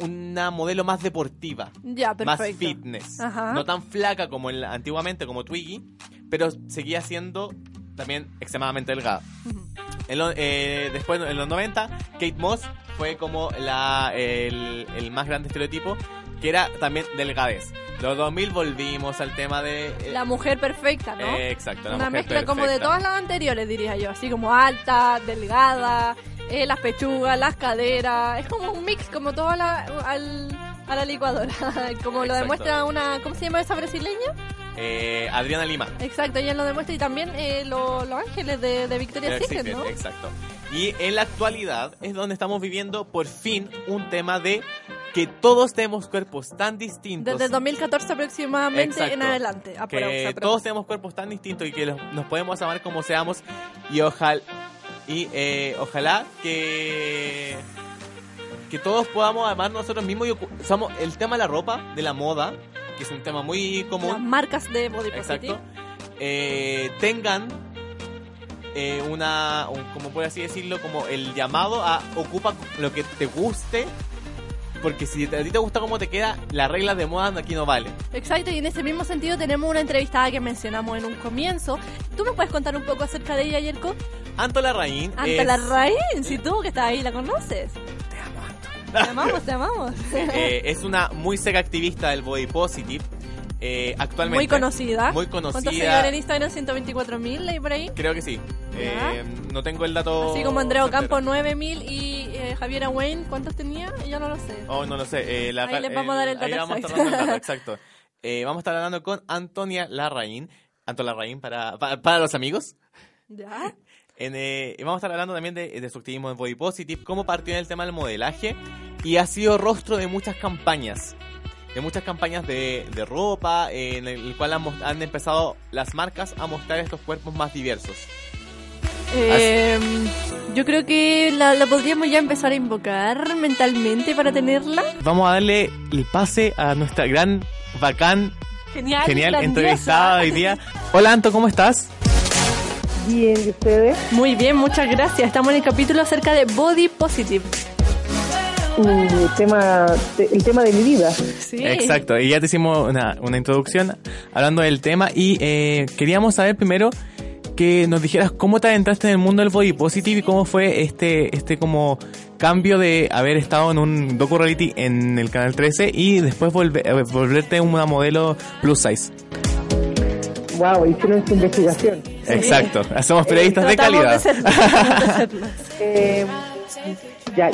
una modelo más deportiva. Ya, Más fitness. Ajá. No tan flaca como en la- antiguamente, como Twiggy, pero seguía siendo también extremadamente delgada. En lo- eh, después, en los 90, Kate Moss fue como la, el, el más grande estereotipo, que era también delgadez. Los 2000 volvimos al tema de... eh, La mujer perfecta, ¿no? eh, exacto, la Una mujer mezcla como de perfecta. todas las anteriores, diría yo. Así como alta, delgada, eh, las pechugas, las caderas. Es como un mix, como toda la, al, a la licuadora. (laughs) como lo Exacto. demuestra una... ¿Cómo se llama esa brasileña? Eh, Adriana Lima. Exacto, ella lo demuestra. Y también eh, lo- los ángeles de, de Victoria's Del Secret, Secret, ¿no? Exacto. Y en la actualidad es donde estamos viviendo por fin un tema de que todos tenemos cuerpos tan distintos. Desde el 2014 aproximadamente Exacto. en adelante. aprox, que aprox. todos tenemos cuerpos tan distintos y que los- nos podemos amar como seamos y ojalá y eh, ojalá que que todos podamos amar nosotros mismos y somos el tema de la ropa de la moda que es un tema muy Las común marcas de Body Positive. exacto eh, tengan eh, una un- como por así decirlo como el llamado a ocupa lo que te guste porque si a ti te gusta cómo te queda las reglas de moda aquí no valen Exacto, y en ese mismo sentido tenemos una entrevistada que mencionamos en un comienzo. ¿Tú me puedes contar un poco acerca de ella, Yerko? Anto Larraín Anta es- Larraín, si tú que estás ahí la conoces. Te amamos, te amamos. (laughs) Eh, es una muy seca activista del body positive. Eh, actualmente. Muy conocida. Muy ¿Cuántos conocida. seguidores en Instagram? 124 mil, leí por ahí. Creo que sí. Eh, no tengo el dato. Así como Andrea certero. Ocampo 9000 y eh, Javiera Wayne, ¿cuántos tenía? Yo no lo sé. Oh, no lo sé. eh, la- Ahí les vamos a dar el ahí dato vamos a estar exacto. dando el dato, (laughs) exacto. Eh, vamos a estar hablando con Antonia Larraín. Anto Larraín para, para, para los amigos. ¿Ya? (laughs) En, eh, vamos a estar hablando también de, de su activismo en Body Positive, cómo partió en el tema del modelaje y ha sido rostro de muchas campañas. De muchas campañas de, de ropa, eh, en el cual han, han empezado las marcas a mostrar estos cuerpos más diversos. Eh, yo creo que la, la podríamos ya empezar a invocar mentalmente para tenerla. Vamos a darle el pase a nuestra gran, bacán, Genial, genial entrevistada hoy día. Hola Anto, ¿cómo estás? Bien, ¿y ustedes? Muy bien, muchas gracias. Estamos en el capítulo acerca de Body Positive. El tema, el tema de mi vida. Sí. Exacto, y ya te hicimos una, una introducción hablando del tema y eh, queríamos saber primero que nos dijeras cómo te adentraste en el mundo del body positive y cómo fue este este como cambio de haber estado en un docu reality en el canal 13 y después volve- eh, volverte una modelo plus size. Wow, hicieron su investigación. Exacto, somos periodistas de calidad. de serlo, (laughs) tratamos de serlo. Eh,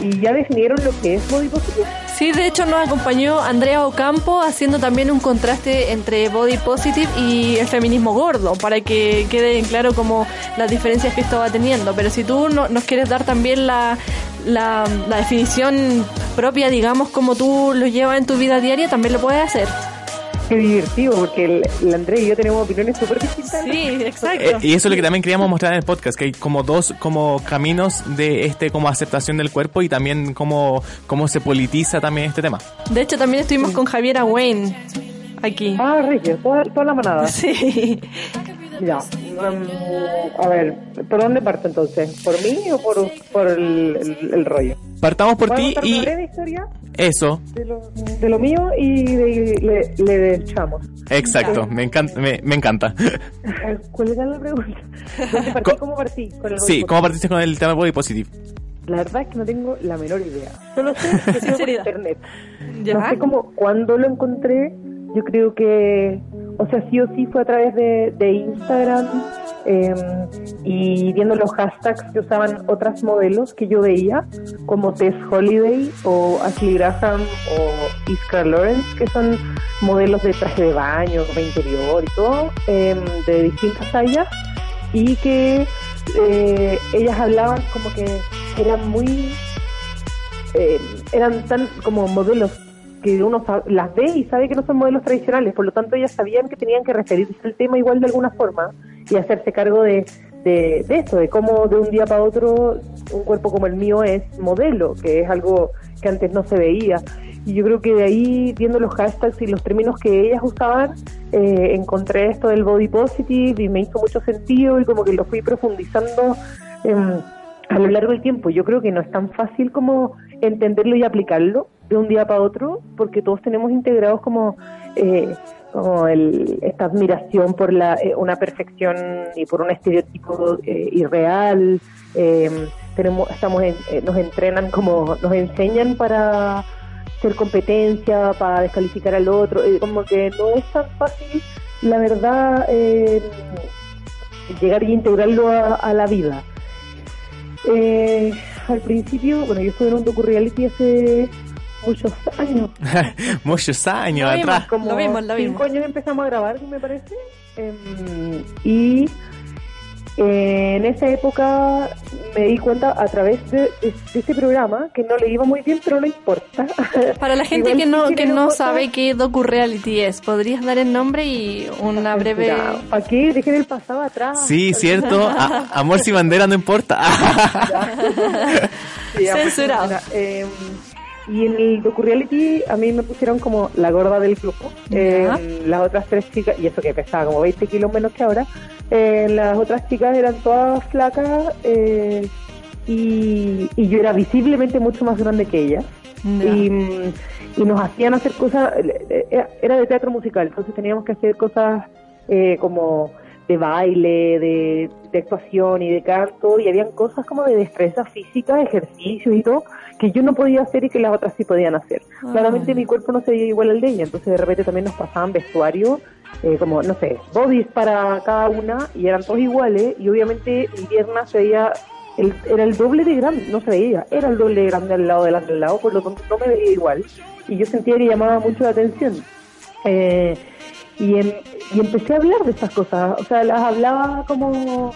¿y ya definieron lo que es body positive? Sí, de hecho nos acompañó Andrea Ocampo haciendo también un contraste entre body positive y el feminismo gordo, para que quede en claro como las diferencias que esto va teniendo. Pero si tú no- nos quieres dar también la, la, la definición propia, digamos, como tú lo llevas en tu vida diaria, también lo puedes hacer. Qué divertido, porque el, el André y yo tenemos opiniones súper distintas. Sí, exacto. Eh, y eso es lo que también queríamos mostrar en el podcast, que hay como dos como caminos de este como aceptación del cuerpo y también cómo, cómo se politiza también este tema. De hecho, también estuvimos con Javiera Wayne aquí. Ah, Regio, toda, toda la manada. Sí. Ya, mm, a ver, ¿por dónde parto entonces? ¿Por mí o por, por el, el- el rollo? Partamos por ti y breve historia eso, de lo, de lo mío y de, le, le echamos. exacto, me encanta. Me, me encanta. ¿Cuál era la pregunta? ¿Dónde partí? ¿Cómo partí? Con el Sí, ¿cómo partiste con el tema body positive? La verdad es que no tengo la menor idea. Solo sé que (laughs) por internet. Ya. No sé cómo, cuándo lo encontré. Yo creo que, o sea, sí o sí fue a través de, de Instagram eh, y viendo los hashtags que usaban otras modelos que yo veía, como Tess Holiday o Ashley Graham o Iskra Lawrence, que son modelos de traje de baño, ropa interior y todo, eh, de distintas tallas y que eh, ellas hablaban como que eran muy eh, eran tan como modelos que uno las ve y sabe que no son modelos tradicionales, por lo tanto ellas sabían que tenían que referirse al tema igual de alguna forma y hacerse cargo de, de, de esto, de cómo de un día para otro un cuerpo como el mío es modelo, que es algo que antes no se veía. Y yo creo que de ahí, viendo los hashtags y los términos que ellas usaban, eh, encontré esto del body positive y me hizo mucho sentido y como que lo fui profundizando em, a lo largo del tiempo. Yo creo que no es tan fácil como entenderlo y aplicarlo de un día para otro, porque todos tenemos integrados como, eh, como el, esta admiración por la, eh, una perfección y por un estereotipo eh, irreal. eh, tenemos, estamos en- eh, nos entrenan como, nos enseñan para hacer competencia, para descalificar al otro, como que no es tan fácil, la verdad, llegar y integrarlo a la vida. Eh, al principio, bueno, yo estuve en un docu-reality hace muchos años. (laughs) Muchos años Lo vimos, atrás. como Lo vimos, lo cinco vimos. años empezamos a grabar, me parece. Em, y eh, en esa época me di cuenta a través de, de- de este programa que no le iba muy bien, pero no importa. (laughs) Para la gente que no sí que no sabe qué docu-reality es, ¿podrías dar el nombre y una breve... ¿Para qué? Dejen el pasado atrás. Sí, cierto. (laughs) A- amor sin bandera no importa. (laughs) Ya, Censurado. pues, mira, eh, y en el docu-reality a mí me pusieron como la gorda del grupo. Eh, las otras tres chicas, y eso que pesaba como 20 kilos menos que ahora, eh, las otras chicas eran todas flacas eh, y, y yo era visiblemente mucho más grande que ellas. Y, y nos hacían hacer cosas, eh, era- era de teatro musical, entonces teníamos que hacer cosas eh, como de baile, de, de actuación y de canto, y habían cosas como de destreza física, ejercicios y todo, que yo no podía hacer y que las otras sí podían hacer. Ah. Claramente mi cuerpo no se veía igual al de ella, entonces de repente también nos pasaban vestuario, eh, como, no sé, bodies para cada una, y eran todos iguales, y obviamente mi pierna se veía, el- era el doble de grande, no se veía, era el doble de grande al lado delante del lado, por lo tanto no me veía igual, y yo sentía que llamaba mucho la atención. Eh, y, em- y empecé a hablar de estas cosas, o sea, las hablaba como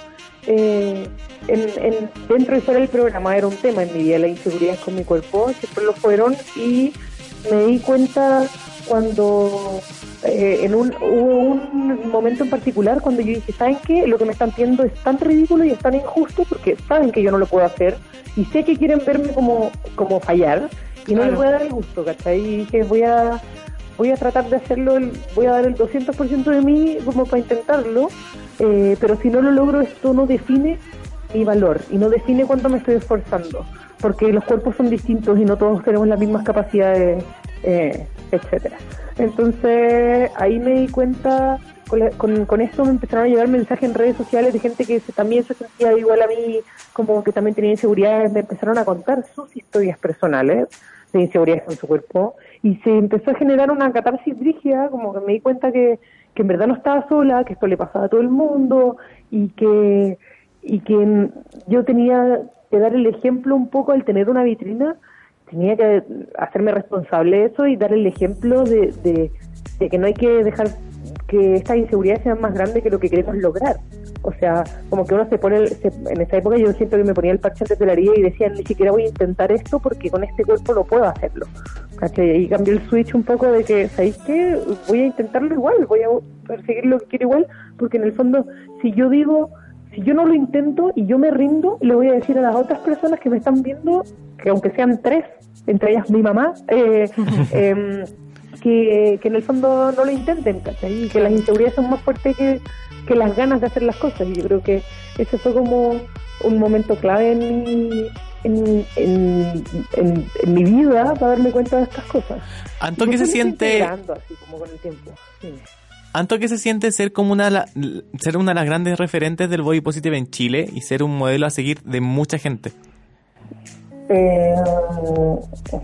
eh, en, en- dentro y fuera del programa, era un tema en mi vida, la inseguridad con mi cuerpo, siempre lo fueron, y me di cuenta cuando eh, en un, hubo un momento en particular cuando yo dije, ¿saben qué? Lo que me están pidiendo es tan ridículo y es tan injusto porque saben que yo no lo puedo hacer y sé que quieren verme como, como fallar y no Claro. les voy a dar el gusto, ¿cachai? Y dije, voy a voy a tratar de hacerlo, el- voy a dar el 200% de mí como para intentarlo, eh, pero si no lo logro esto no define mi valor y no define cuánto me estoy esforzando, porque los cuerpos son distintos y no todos tenemos las mismas capacidades, eh, etcétera. Entonces ahí me di cuenta, con, la- con, esto me empezaron a llegar mensajes en redes sociales de gente que se- también se sentía igual a mí, como que también tenía inseguridades, me empezaron a contar sus historias personales de inseguridades con su cuerpo y se empezó a generar una catarsis brígida, como que me di cuenta que, que en verdad no estaba sola, que esto le pasaba a todo el mundo y que, y que yo tenía que dar el ejemplo un poco al tener una vitrina, tenía que hacerme responsable de eso y dar el ejemplo de, de, de que no hay que dejar que estas inseguridades sean más grandes que lo que queremos lograr. O sea, como que uno se pone, el- se- en esa época yo siento que me ponía el parche antes de la herida y decía, ni siquiera voy a intentar esto porque con este cuerpo no puedo hacerlo. ¿Cachai? Y cambié el switch un poco de que, ¿sabéis qué? Voy a intentarlo igual, voy a perseguir lo que quiero igual, porque en el fondo, si yo digo, si yo no lo intento y yo me rindo, le voy a decir a las otras personas que me están viendo, que aunque sean tres, entre ellas mi mamá, eh, (laughs) em, que, que en el fondo no lo intenten, ¿cachai? Y que las inseguridades son más fuertes que, que las ganas de hacer las cosas. Y yo creo que ese fue como un momento clave en mi, en, en, en- en mi vida para darme cuenta de estas cosas. Anto, ¿qué se siente- así como con el tiempo. Sí. Anto, ¿qué se siente ser como una, ser una de las grandes referentes del body positive en Chile y ser un modelo a seguir de mucha gente? Eh,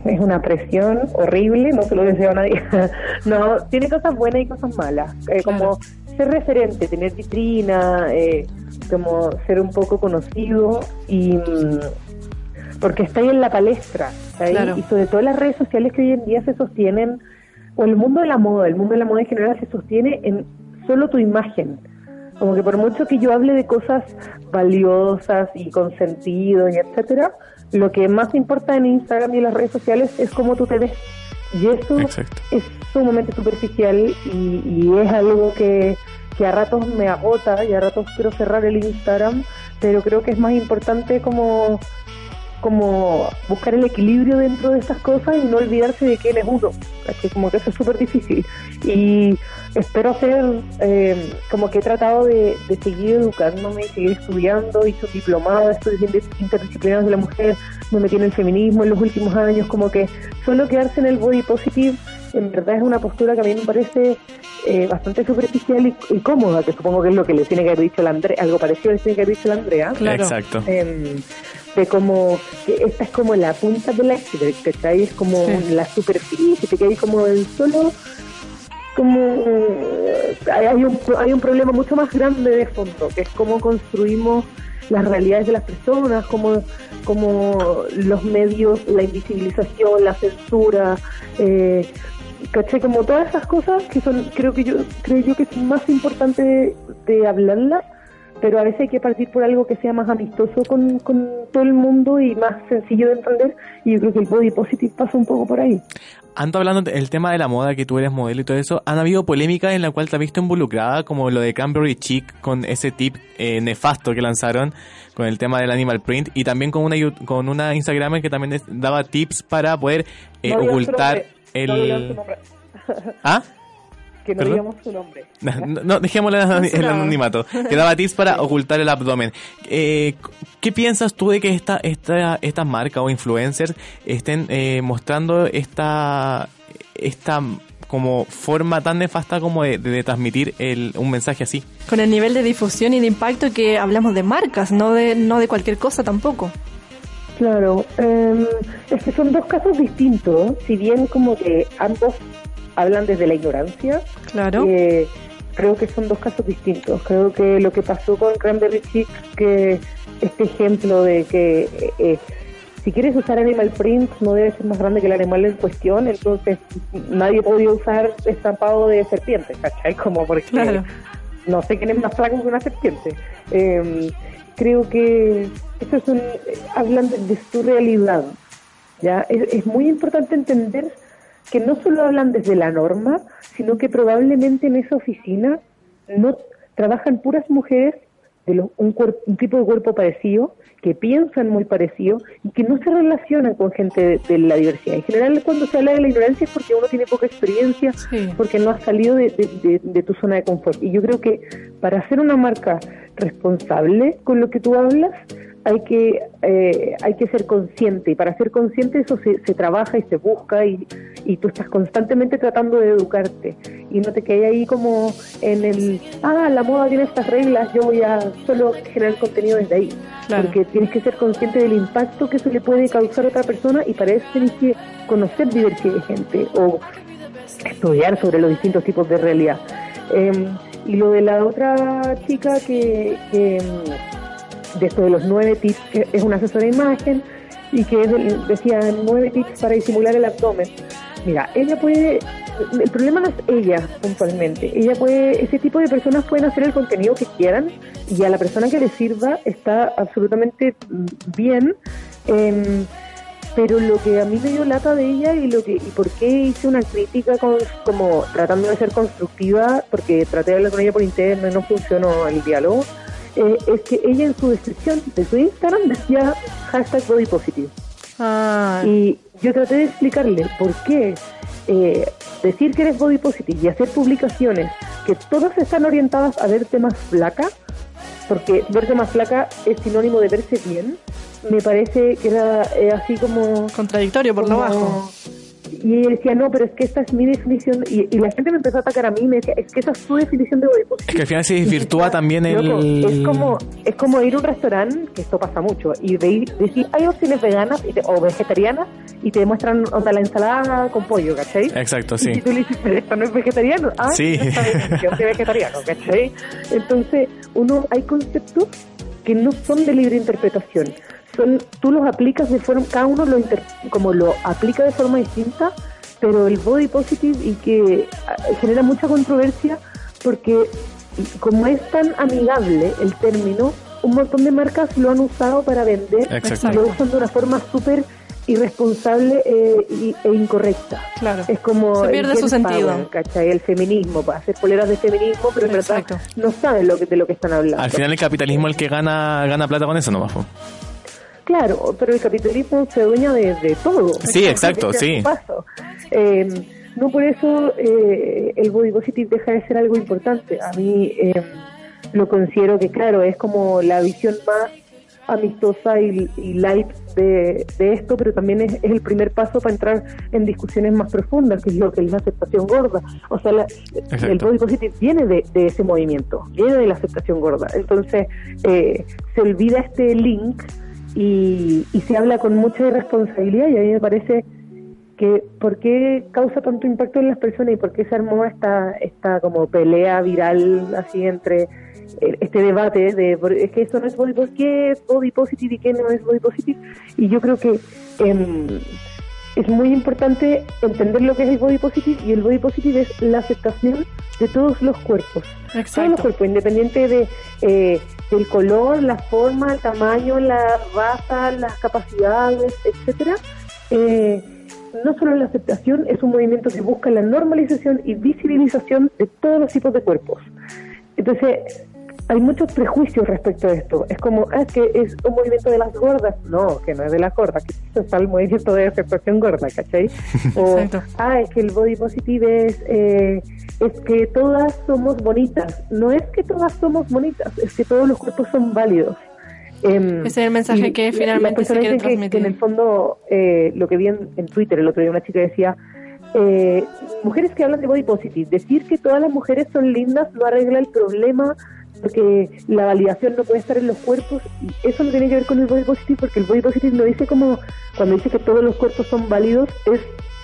es una presión horrible, no se lo deseo a nadie. (laughs) no, tiene cosas buenas y cosas malas. Eh, Como ser referente, tener vitrina, eh, como ser un poco conocido y mm, porque está ahí en la palestra, ¿está ahí? Claro. y sobre todo las redes sociales que hoy en día se sostienen, o el mundo de la moda, el mundo de la moda en general se sostiene en solo tu imagen. Como que por mucho que yo hable de cosas valiosas y con sentido y etcétera, lo que más importa en Instagram y en las redes sociales es cómo tú te ves. Y eso es sumamente superficial y, y es algo que, a ratos me agota y a ratos quiero cerrar el Instagram, pero creo que es más importante como como buscar el equilibrio dentro de estas cosas y no olvidarse de quién es uno, que como que eso es súper difícil. Y espero hacer, eh, como que he tratado de, seguir educándome, seguir estudiando, hice un diplomado de estudios inter- interdisciplinarios de la mujer, me metí en el feminismo en los últimos años, como que solo quedarse en el body positive en verdad es una postura que a mí me parece eh, bastante superficial y, y cómoda, que supongo que es lo que le tiene que haber dicho la Andrea, algo parecido le tiene que haber dicho la Andrea. Claro. Exacto. Em, de como, que esta es como la punta del iceberg, ¿cachai? Es como Sí. la superficie, te quedas como en solo como hay, hay un, hay un problema mucho más grande de fondo, que es cómo construimos las realidades de las personas, cómo, cómo los medios, la invisibilización, la censura, eh, ¿cachai? Como todas esas cosas que son, creo que yo, creo yo que son más importantes de, de hablarlas, pero a veces hay que partir por algo que sea más amistoso con, con todo el mundo y más sencillo de entender, y yo creo que el body positive pasa un poco por ahí. Anto, hablando del tema de la moda, que tú eres modelo y todo eso, ¿han habido polémicas en la cual te has visto involucrada, como lo de Cranberry Chic, con ese tip eh, nefasto que lanzaron, con el tema del animal print, y también con una, con una Instagramer que también es- daba tips para poder eh, No su no digamos su el... nombre. (laughs) ¿Ah? que no ¿Perdón? digamos su nombre. (laughs) No, no, dejémosle el anoni- el anonimato. Que daba tips para ocultar el abdomen. Eh, ¿Qué piensas tú de que esta, esta, estas marcas o influencers estén eh, mostrando esta, esta como forma tan nefasta como de, de transmitir el, un mensaje así? Con el nivel de difusión y de impacto que hablamos de marcas, no de, no de cualquier cosa tampoco. Claro, eh, es que son dos casos distintos, si bien como que ambos hablan desde la ignorancia, Claro. eh, creo que son dos casos distintos. Creo que lo que pasó con Cranberry Chic, que este ejemplo de que eh, eh, si quieres usar animal print no debe ser más grande que el animal en cuestión, entonces nadie podía usar estampado de serpiente, ¿cachai? Como porque Claro. no sé quién es más flaco que una serpiente. Eh, creo que eso es un, hablan de, su realidad. ¿ya? Es muy importante entender que no solo hablan desde la norma, sino que probablemente en esa oficina no trabajan puras mujeres de un, cuerp- un tipo de cuerpo parecido, que piensan muy parecido y que no se relacionan con gente de, de la diversidad. En general, cuando se habla de la ignorancia es porque uno tiene poca experiencia, porque no has salido de, de- de- de tu zona de confort. Y yo creo que para hacer una marca responsable con lo que tú hablas, hay que eh, hay que ser consciente. Y para ser consciente eso se, se trabaja y se busca y, y tú estás constantemente tratando de educarte. Y no te quedes ahí como en el ah la moda tiene estas reglas yo voy a solo generar contenido desde ahí Claro. porque tienes que ser consciente del impacto que eso le puede causar a otra persona y para eso tienes que conocer diversidad de gente o estudiar sobre los distintos tipos de realidad. Eh, y lo de la otra chica que, que de esto de los nueve tips, que es una asesora de imagen y que decía nueve tips para disimular el abdomen. Mira, ella puede, el problema no es ella puntualmente, ella puede, ese tipo de personas pueden hacer el contenido que quieran y a la persona que les sirva está absolutamente bien. Em, pero lo que a mí me dio lata de ella y lo que y por qué hice una crítica con- como tratando de ser constructiva porque traté de hablar con ella por interno y no funcionó el diálogo eh, es que ella en su descripción de su Instagram decía hashtag body positive y yo traté de explicarle por qué eh, decir que eres body positive y hacer publicaciones que todas están orientadas a verte más flaca porque verte más flaca es sinónimo de verse bien, me parece que era eh, así como... Contradictorio por lo bajo. Y ella decía, no, pero es que esta es mi definición. Y, y la gente me empezó a atacar a mí y me decía, es que esa es tu definición de body positive. Es que al final se desvirtúa también Loco, el... es como es como ir a un restaurante, que esto pasa mucho, y de, decir, hay opciones veganas y te- o vegetarianas y te muestran onda, la ensalada con pollo, ¿cachai? Exacto, Y sí. si tú le dices, pero esto no es vegetariano, ah, Sí. no está de vegetariano, ¿cachai? Entonces, uno, hay conceptos que no son de libre interpretación. Son, tú los aplicas de forma, cada uno lo inter- como lo aplica de forma distinta, pero el body positive y que ah, genera mucha controversia porque como es tan amigable el término, un montón de marcas lo han usado para vender y lo usan de una forma súper irresponsable y- e incorrecta. Claro. Es como Se pierde el su sentido. power, ¿cachai? El feminismo, para hacer poleras de feminismo, pero en verdad no saben lo que, de lo que están hablando. Al final el capitalismo es el que gana, gana plata con eso nomás. Claro, pero el capitalismo se dueña de, de todo. Sí, exacto, Ese es sí. paso. Eh, no por eso eh, el body positive deja de ser algo importante. A mí eh, lo considero que, claro, es como la visión más amistosa y, y light de, de esto, pero también es, es el primer paso para entrar en discusiones más profundas, que es lo que es la aceptación gorda. O sea, la- el body positive viene de, de ese movimiento, viene de la aceptación gorda. Entonces, eh, se olvida este link y, y se habla con mucha irresponsabilidad y a mí me parece que por qué causa tanto impacto en las personas y por qué se armó esta, esta como pelea viral así entre eh, este debate de es que esto no es body positive, ¿qué es body positive y qué no es body positive? Y yo creo que em, es muy importante entender lo que es el body positive y el body positive es la aceptación de todos los cuerpos. Todos los cuerpos, independiente de eh, del color, la forma, el tamaño, la raza, las capacidades, etcétera. Eh, no solo la aceptación, es un movimiento que busca la normalización y visibilización de todos los tipos de cuerpos. Entonces, hay muchos prejuicios respecto a esto. Es como, ah, que es un movimiento de las gordas. No, que no es de las gordas, que (laughs) está el movimiento de aceptación gorda, ¿cachai? (laughs) O, ah, es que el body positive es, eh, es que todas somos bonitas. No es que todas somos bonitas, es que todos los cuerpos son válidos. Em, Ese es el mensaje y- que finalmente se quiere que- transmitir. que en el fondo, eh, lo que vi en, en Twitter el otro día, una chica decía, eh, mujeres que hablan de body positive, decir que todas las mujeres son lindas no arregla el problema porque la validación no puede estar en los cuerpos y eso no tiene que ver con el body positive porque el body positive no dice como cuando dice que todos los cuerpos son válidos es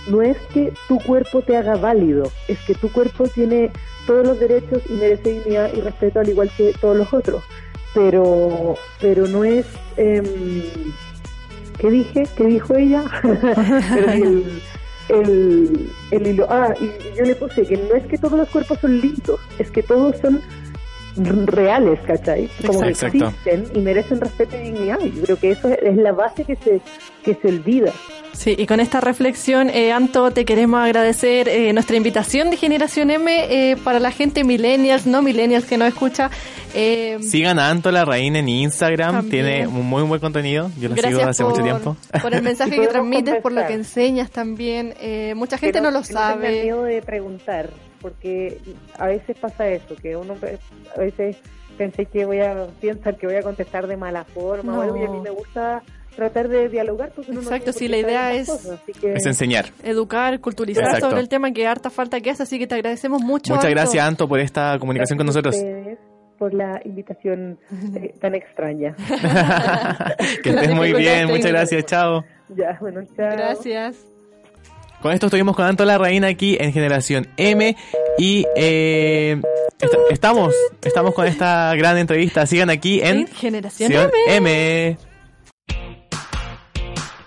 no es que tu cuerpo te haga válido es que tu cuerpo tiene todos los derechos y merece dignidad y respeto al igual que todos los otros pero pero no es em, ¿qué dije? ¿qué dijo ella? (laughs) El, el, el hilo. Ah, y yo le puse que no es que todos los cuerpos son lindos, es que todos son reales, ¿cachai? Como que existen y merecen respeto y dignidad. Yo creo que eso es la base que se, que se olvida. Sí, y con esta reflexión, eh, Anto, te queremos agradecer eh, nuestra invitación de Generación M eh, para la gente millennials, no millennials que nos escucha. Eh, Sigan a Anto la Reina en Instagram, También. tiene un muy buen contenido. Yo lo sigo gracias hace por, mucho tiempo. por el (laughs) mensaje que transmites, por lo que enseñas también. Eh, mucha gente Que no, lo sabe. miedo de preguntar, porque a veces pasa eso, que uno a veces pensé que voy a pensar que voy a contestar de mala forma o algo, y a mí No. me gusta tratar de dialogar porque uno no Exacto, tiene sí, la idea es- cosas, que- Es enseñar. Educar, culturizar Exacto. sobre el tema que harta falta que hace, así que te agradecemos mucho. Muchas Anto. gracias, Anto, por esta comunicación con Gracias a nosotros. por la invitación eh, (laughs) tan extraña. (laughs) Que estés muy bien, muchas gracias, chao. Ya, bueno, chao. Gracias. Con esto estuvimos con Anto la Reina aquí en Generación M Y eh, est- estamos, estamos con esta gran entrevista. Sigan aquí en En Generación Generación M. M.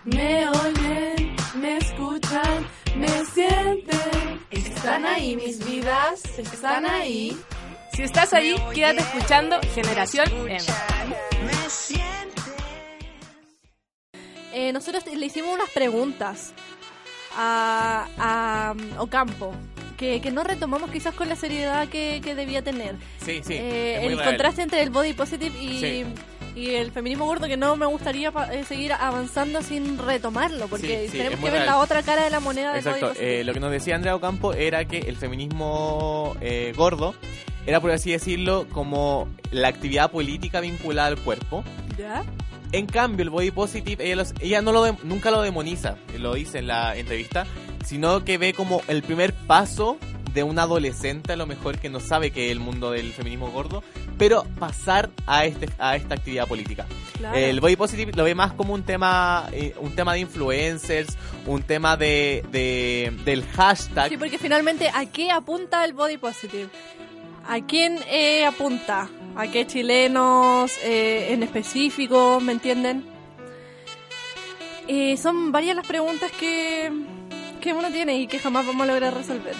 Me oyen, me escuchan, me sienten. Están ahí mis vidas, están ahí. Si estás ahí, quédate escuchando Generación M. Eh, nosotros le hicimos unas preguntas a, a um, Ocampo que, que no retomamos quizás con la seriedad que, que debía tener. Sí, sí. Eh, el contraste entre el body positive y, Sí. y el feminismo gordo que no me gustaría eh, seguir avanzando sin retomarlo porque Sí, sí, tenemos que ver real. la otra cara de la moneda del body Exacto, positive. eh, lo que nos decía Andrea Ocampo era que el feminismo gordo era, por así decirlo, como la actividad política vinculada al cuerpo. ¿Ya? En cambio, el body positive, ella, los- ella no lo de- nunca lo demoniza, lo dice en la entrevista, sino que ve como el primer paso de un adolescente, a lo mejor que no sabe que es el mundo del feminismo gordo, pero pasar a este a esta actividad política. Claro. El body positive lo ve más como un tema eh, un tema de influencers, un tema de, de- del hashtag. Sí, porque finalmente, ¿a qué apunta el body positive? ¿A quién eh, apunta? ¿A qué chilenos eh, en específico? ¿Me entienden? Eh, son varias las preguntas que, que uno tiene y que jamás vamos a lograr resolver.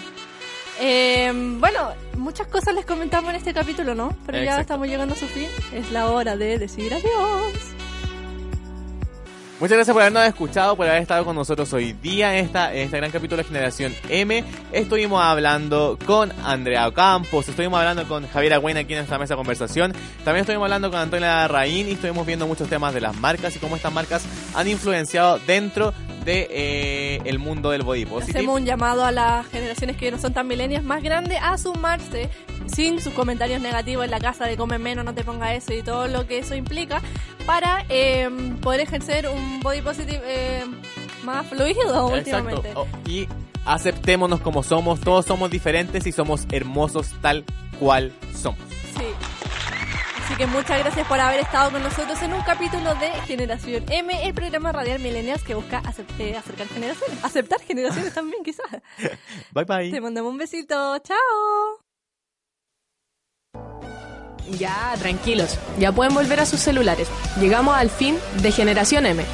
Eh, bueno, muchas cosas les comentamos en este capítulo, ¿no? Pero ya estamos llegando a su fin. Es la hora de decir adiós. Muchas gracias por habernos escuchado, por haber estado con nosotros hoy día en esta, este gran capítulo de Generación M. Estuvimos hablando con Andrea Campos, estuvimos hablando con Javier Agüena aquí en esta mesa de conversación. También estuvimos hablando con Antonia Raín y estuvimos viendo muchos temas de las marcas y cómo estas marcas han influenciado dentro de eh, el mundo del body positive. Hacemos un llamado a las generaciones que no son tan milenias más grandes a sumarse sin sus comentarios negativos en la casa de come menos, no te ponga eso y todo lo que eso implica para eh, poder ejercer un body positive eh, más fluido últimamente. Exacto. Oh, y aceptémonos como somos, todos somos diferentes y somos hermosos tal cual somos. Sí. Así que muchas gracias por haber estado con nosotros en un capítulo de Generación M, el programa radial Millennials que busca eh, acercar generaciones, aceptar generaciones también quizás. (laughs) Bye bye. Te mandamos un besito, chao. Ya, tranquilos, ya pueden volver a sus celulares. Llegamos al fin de Generación M.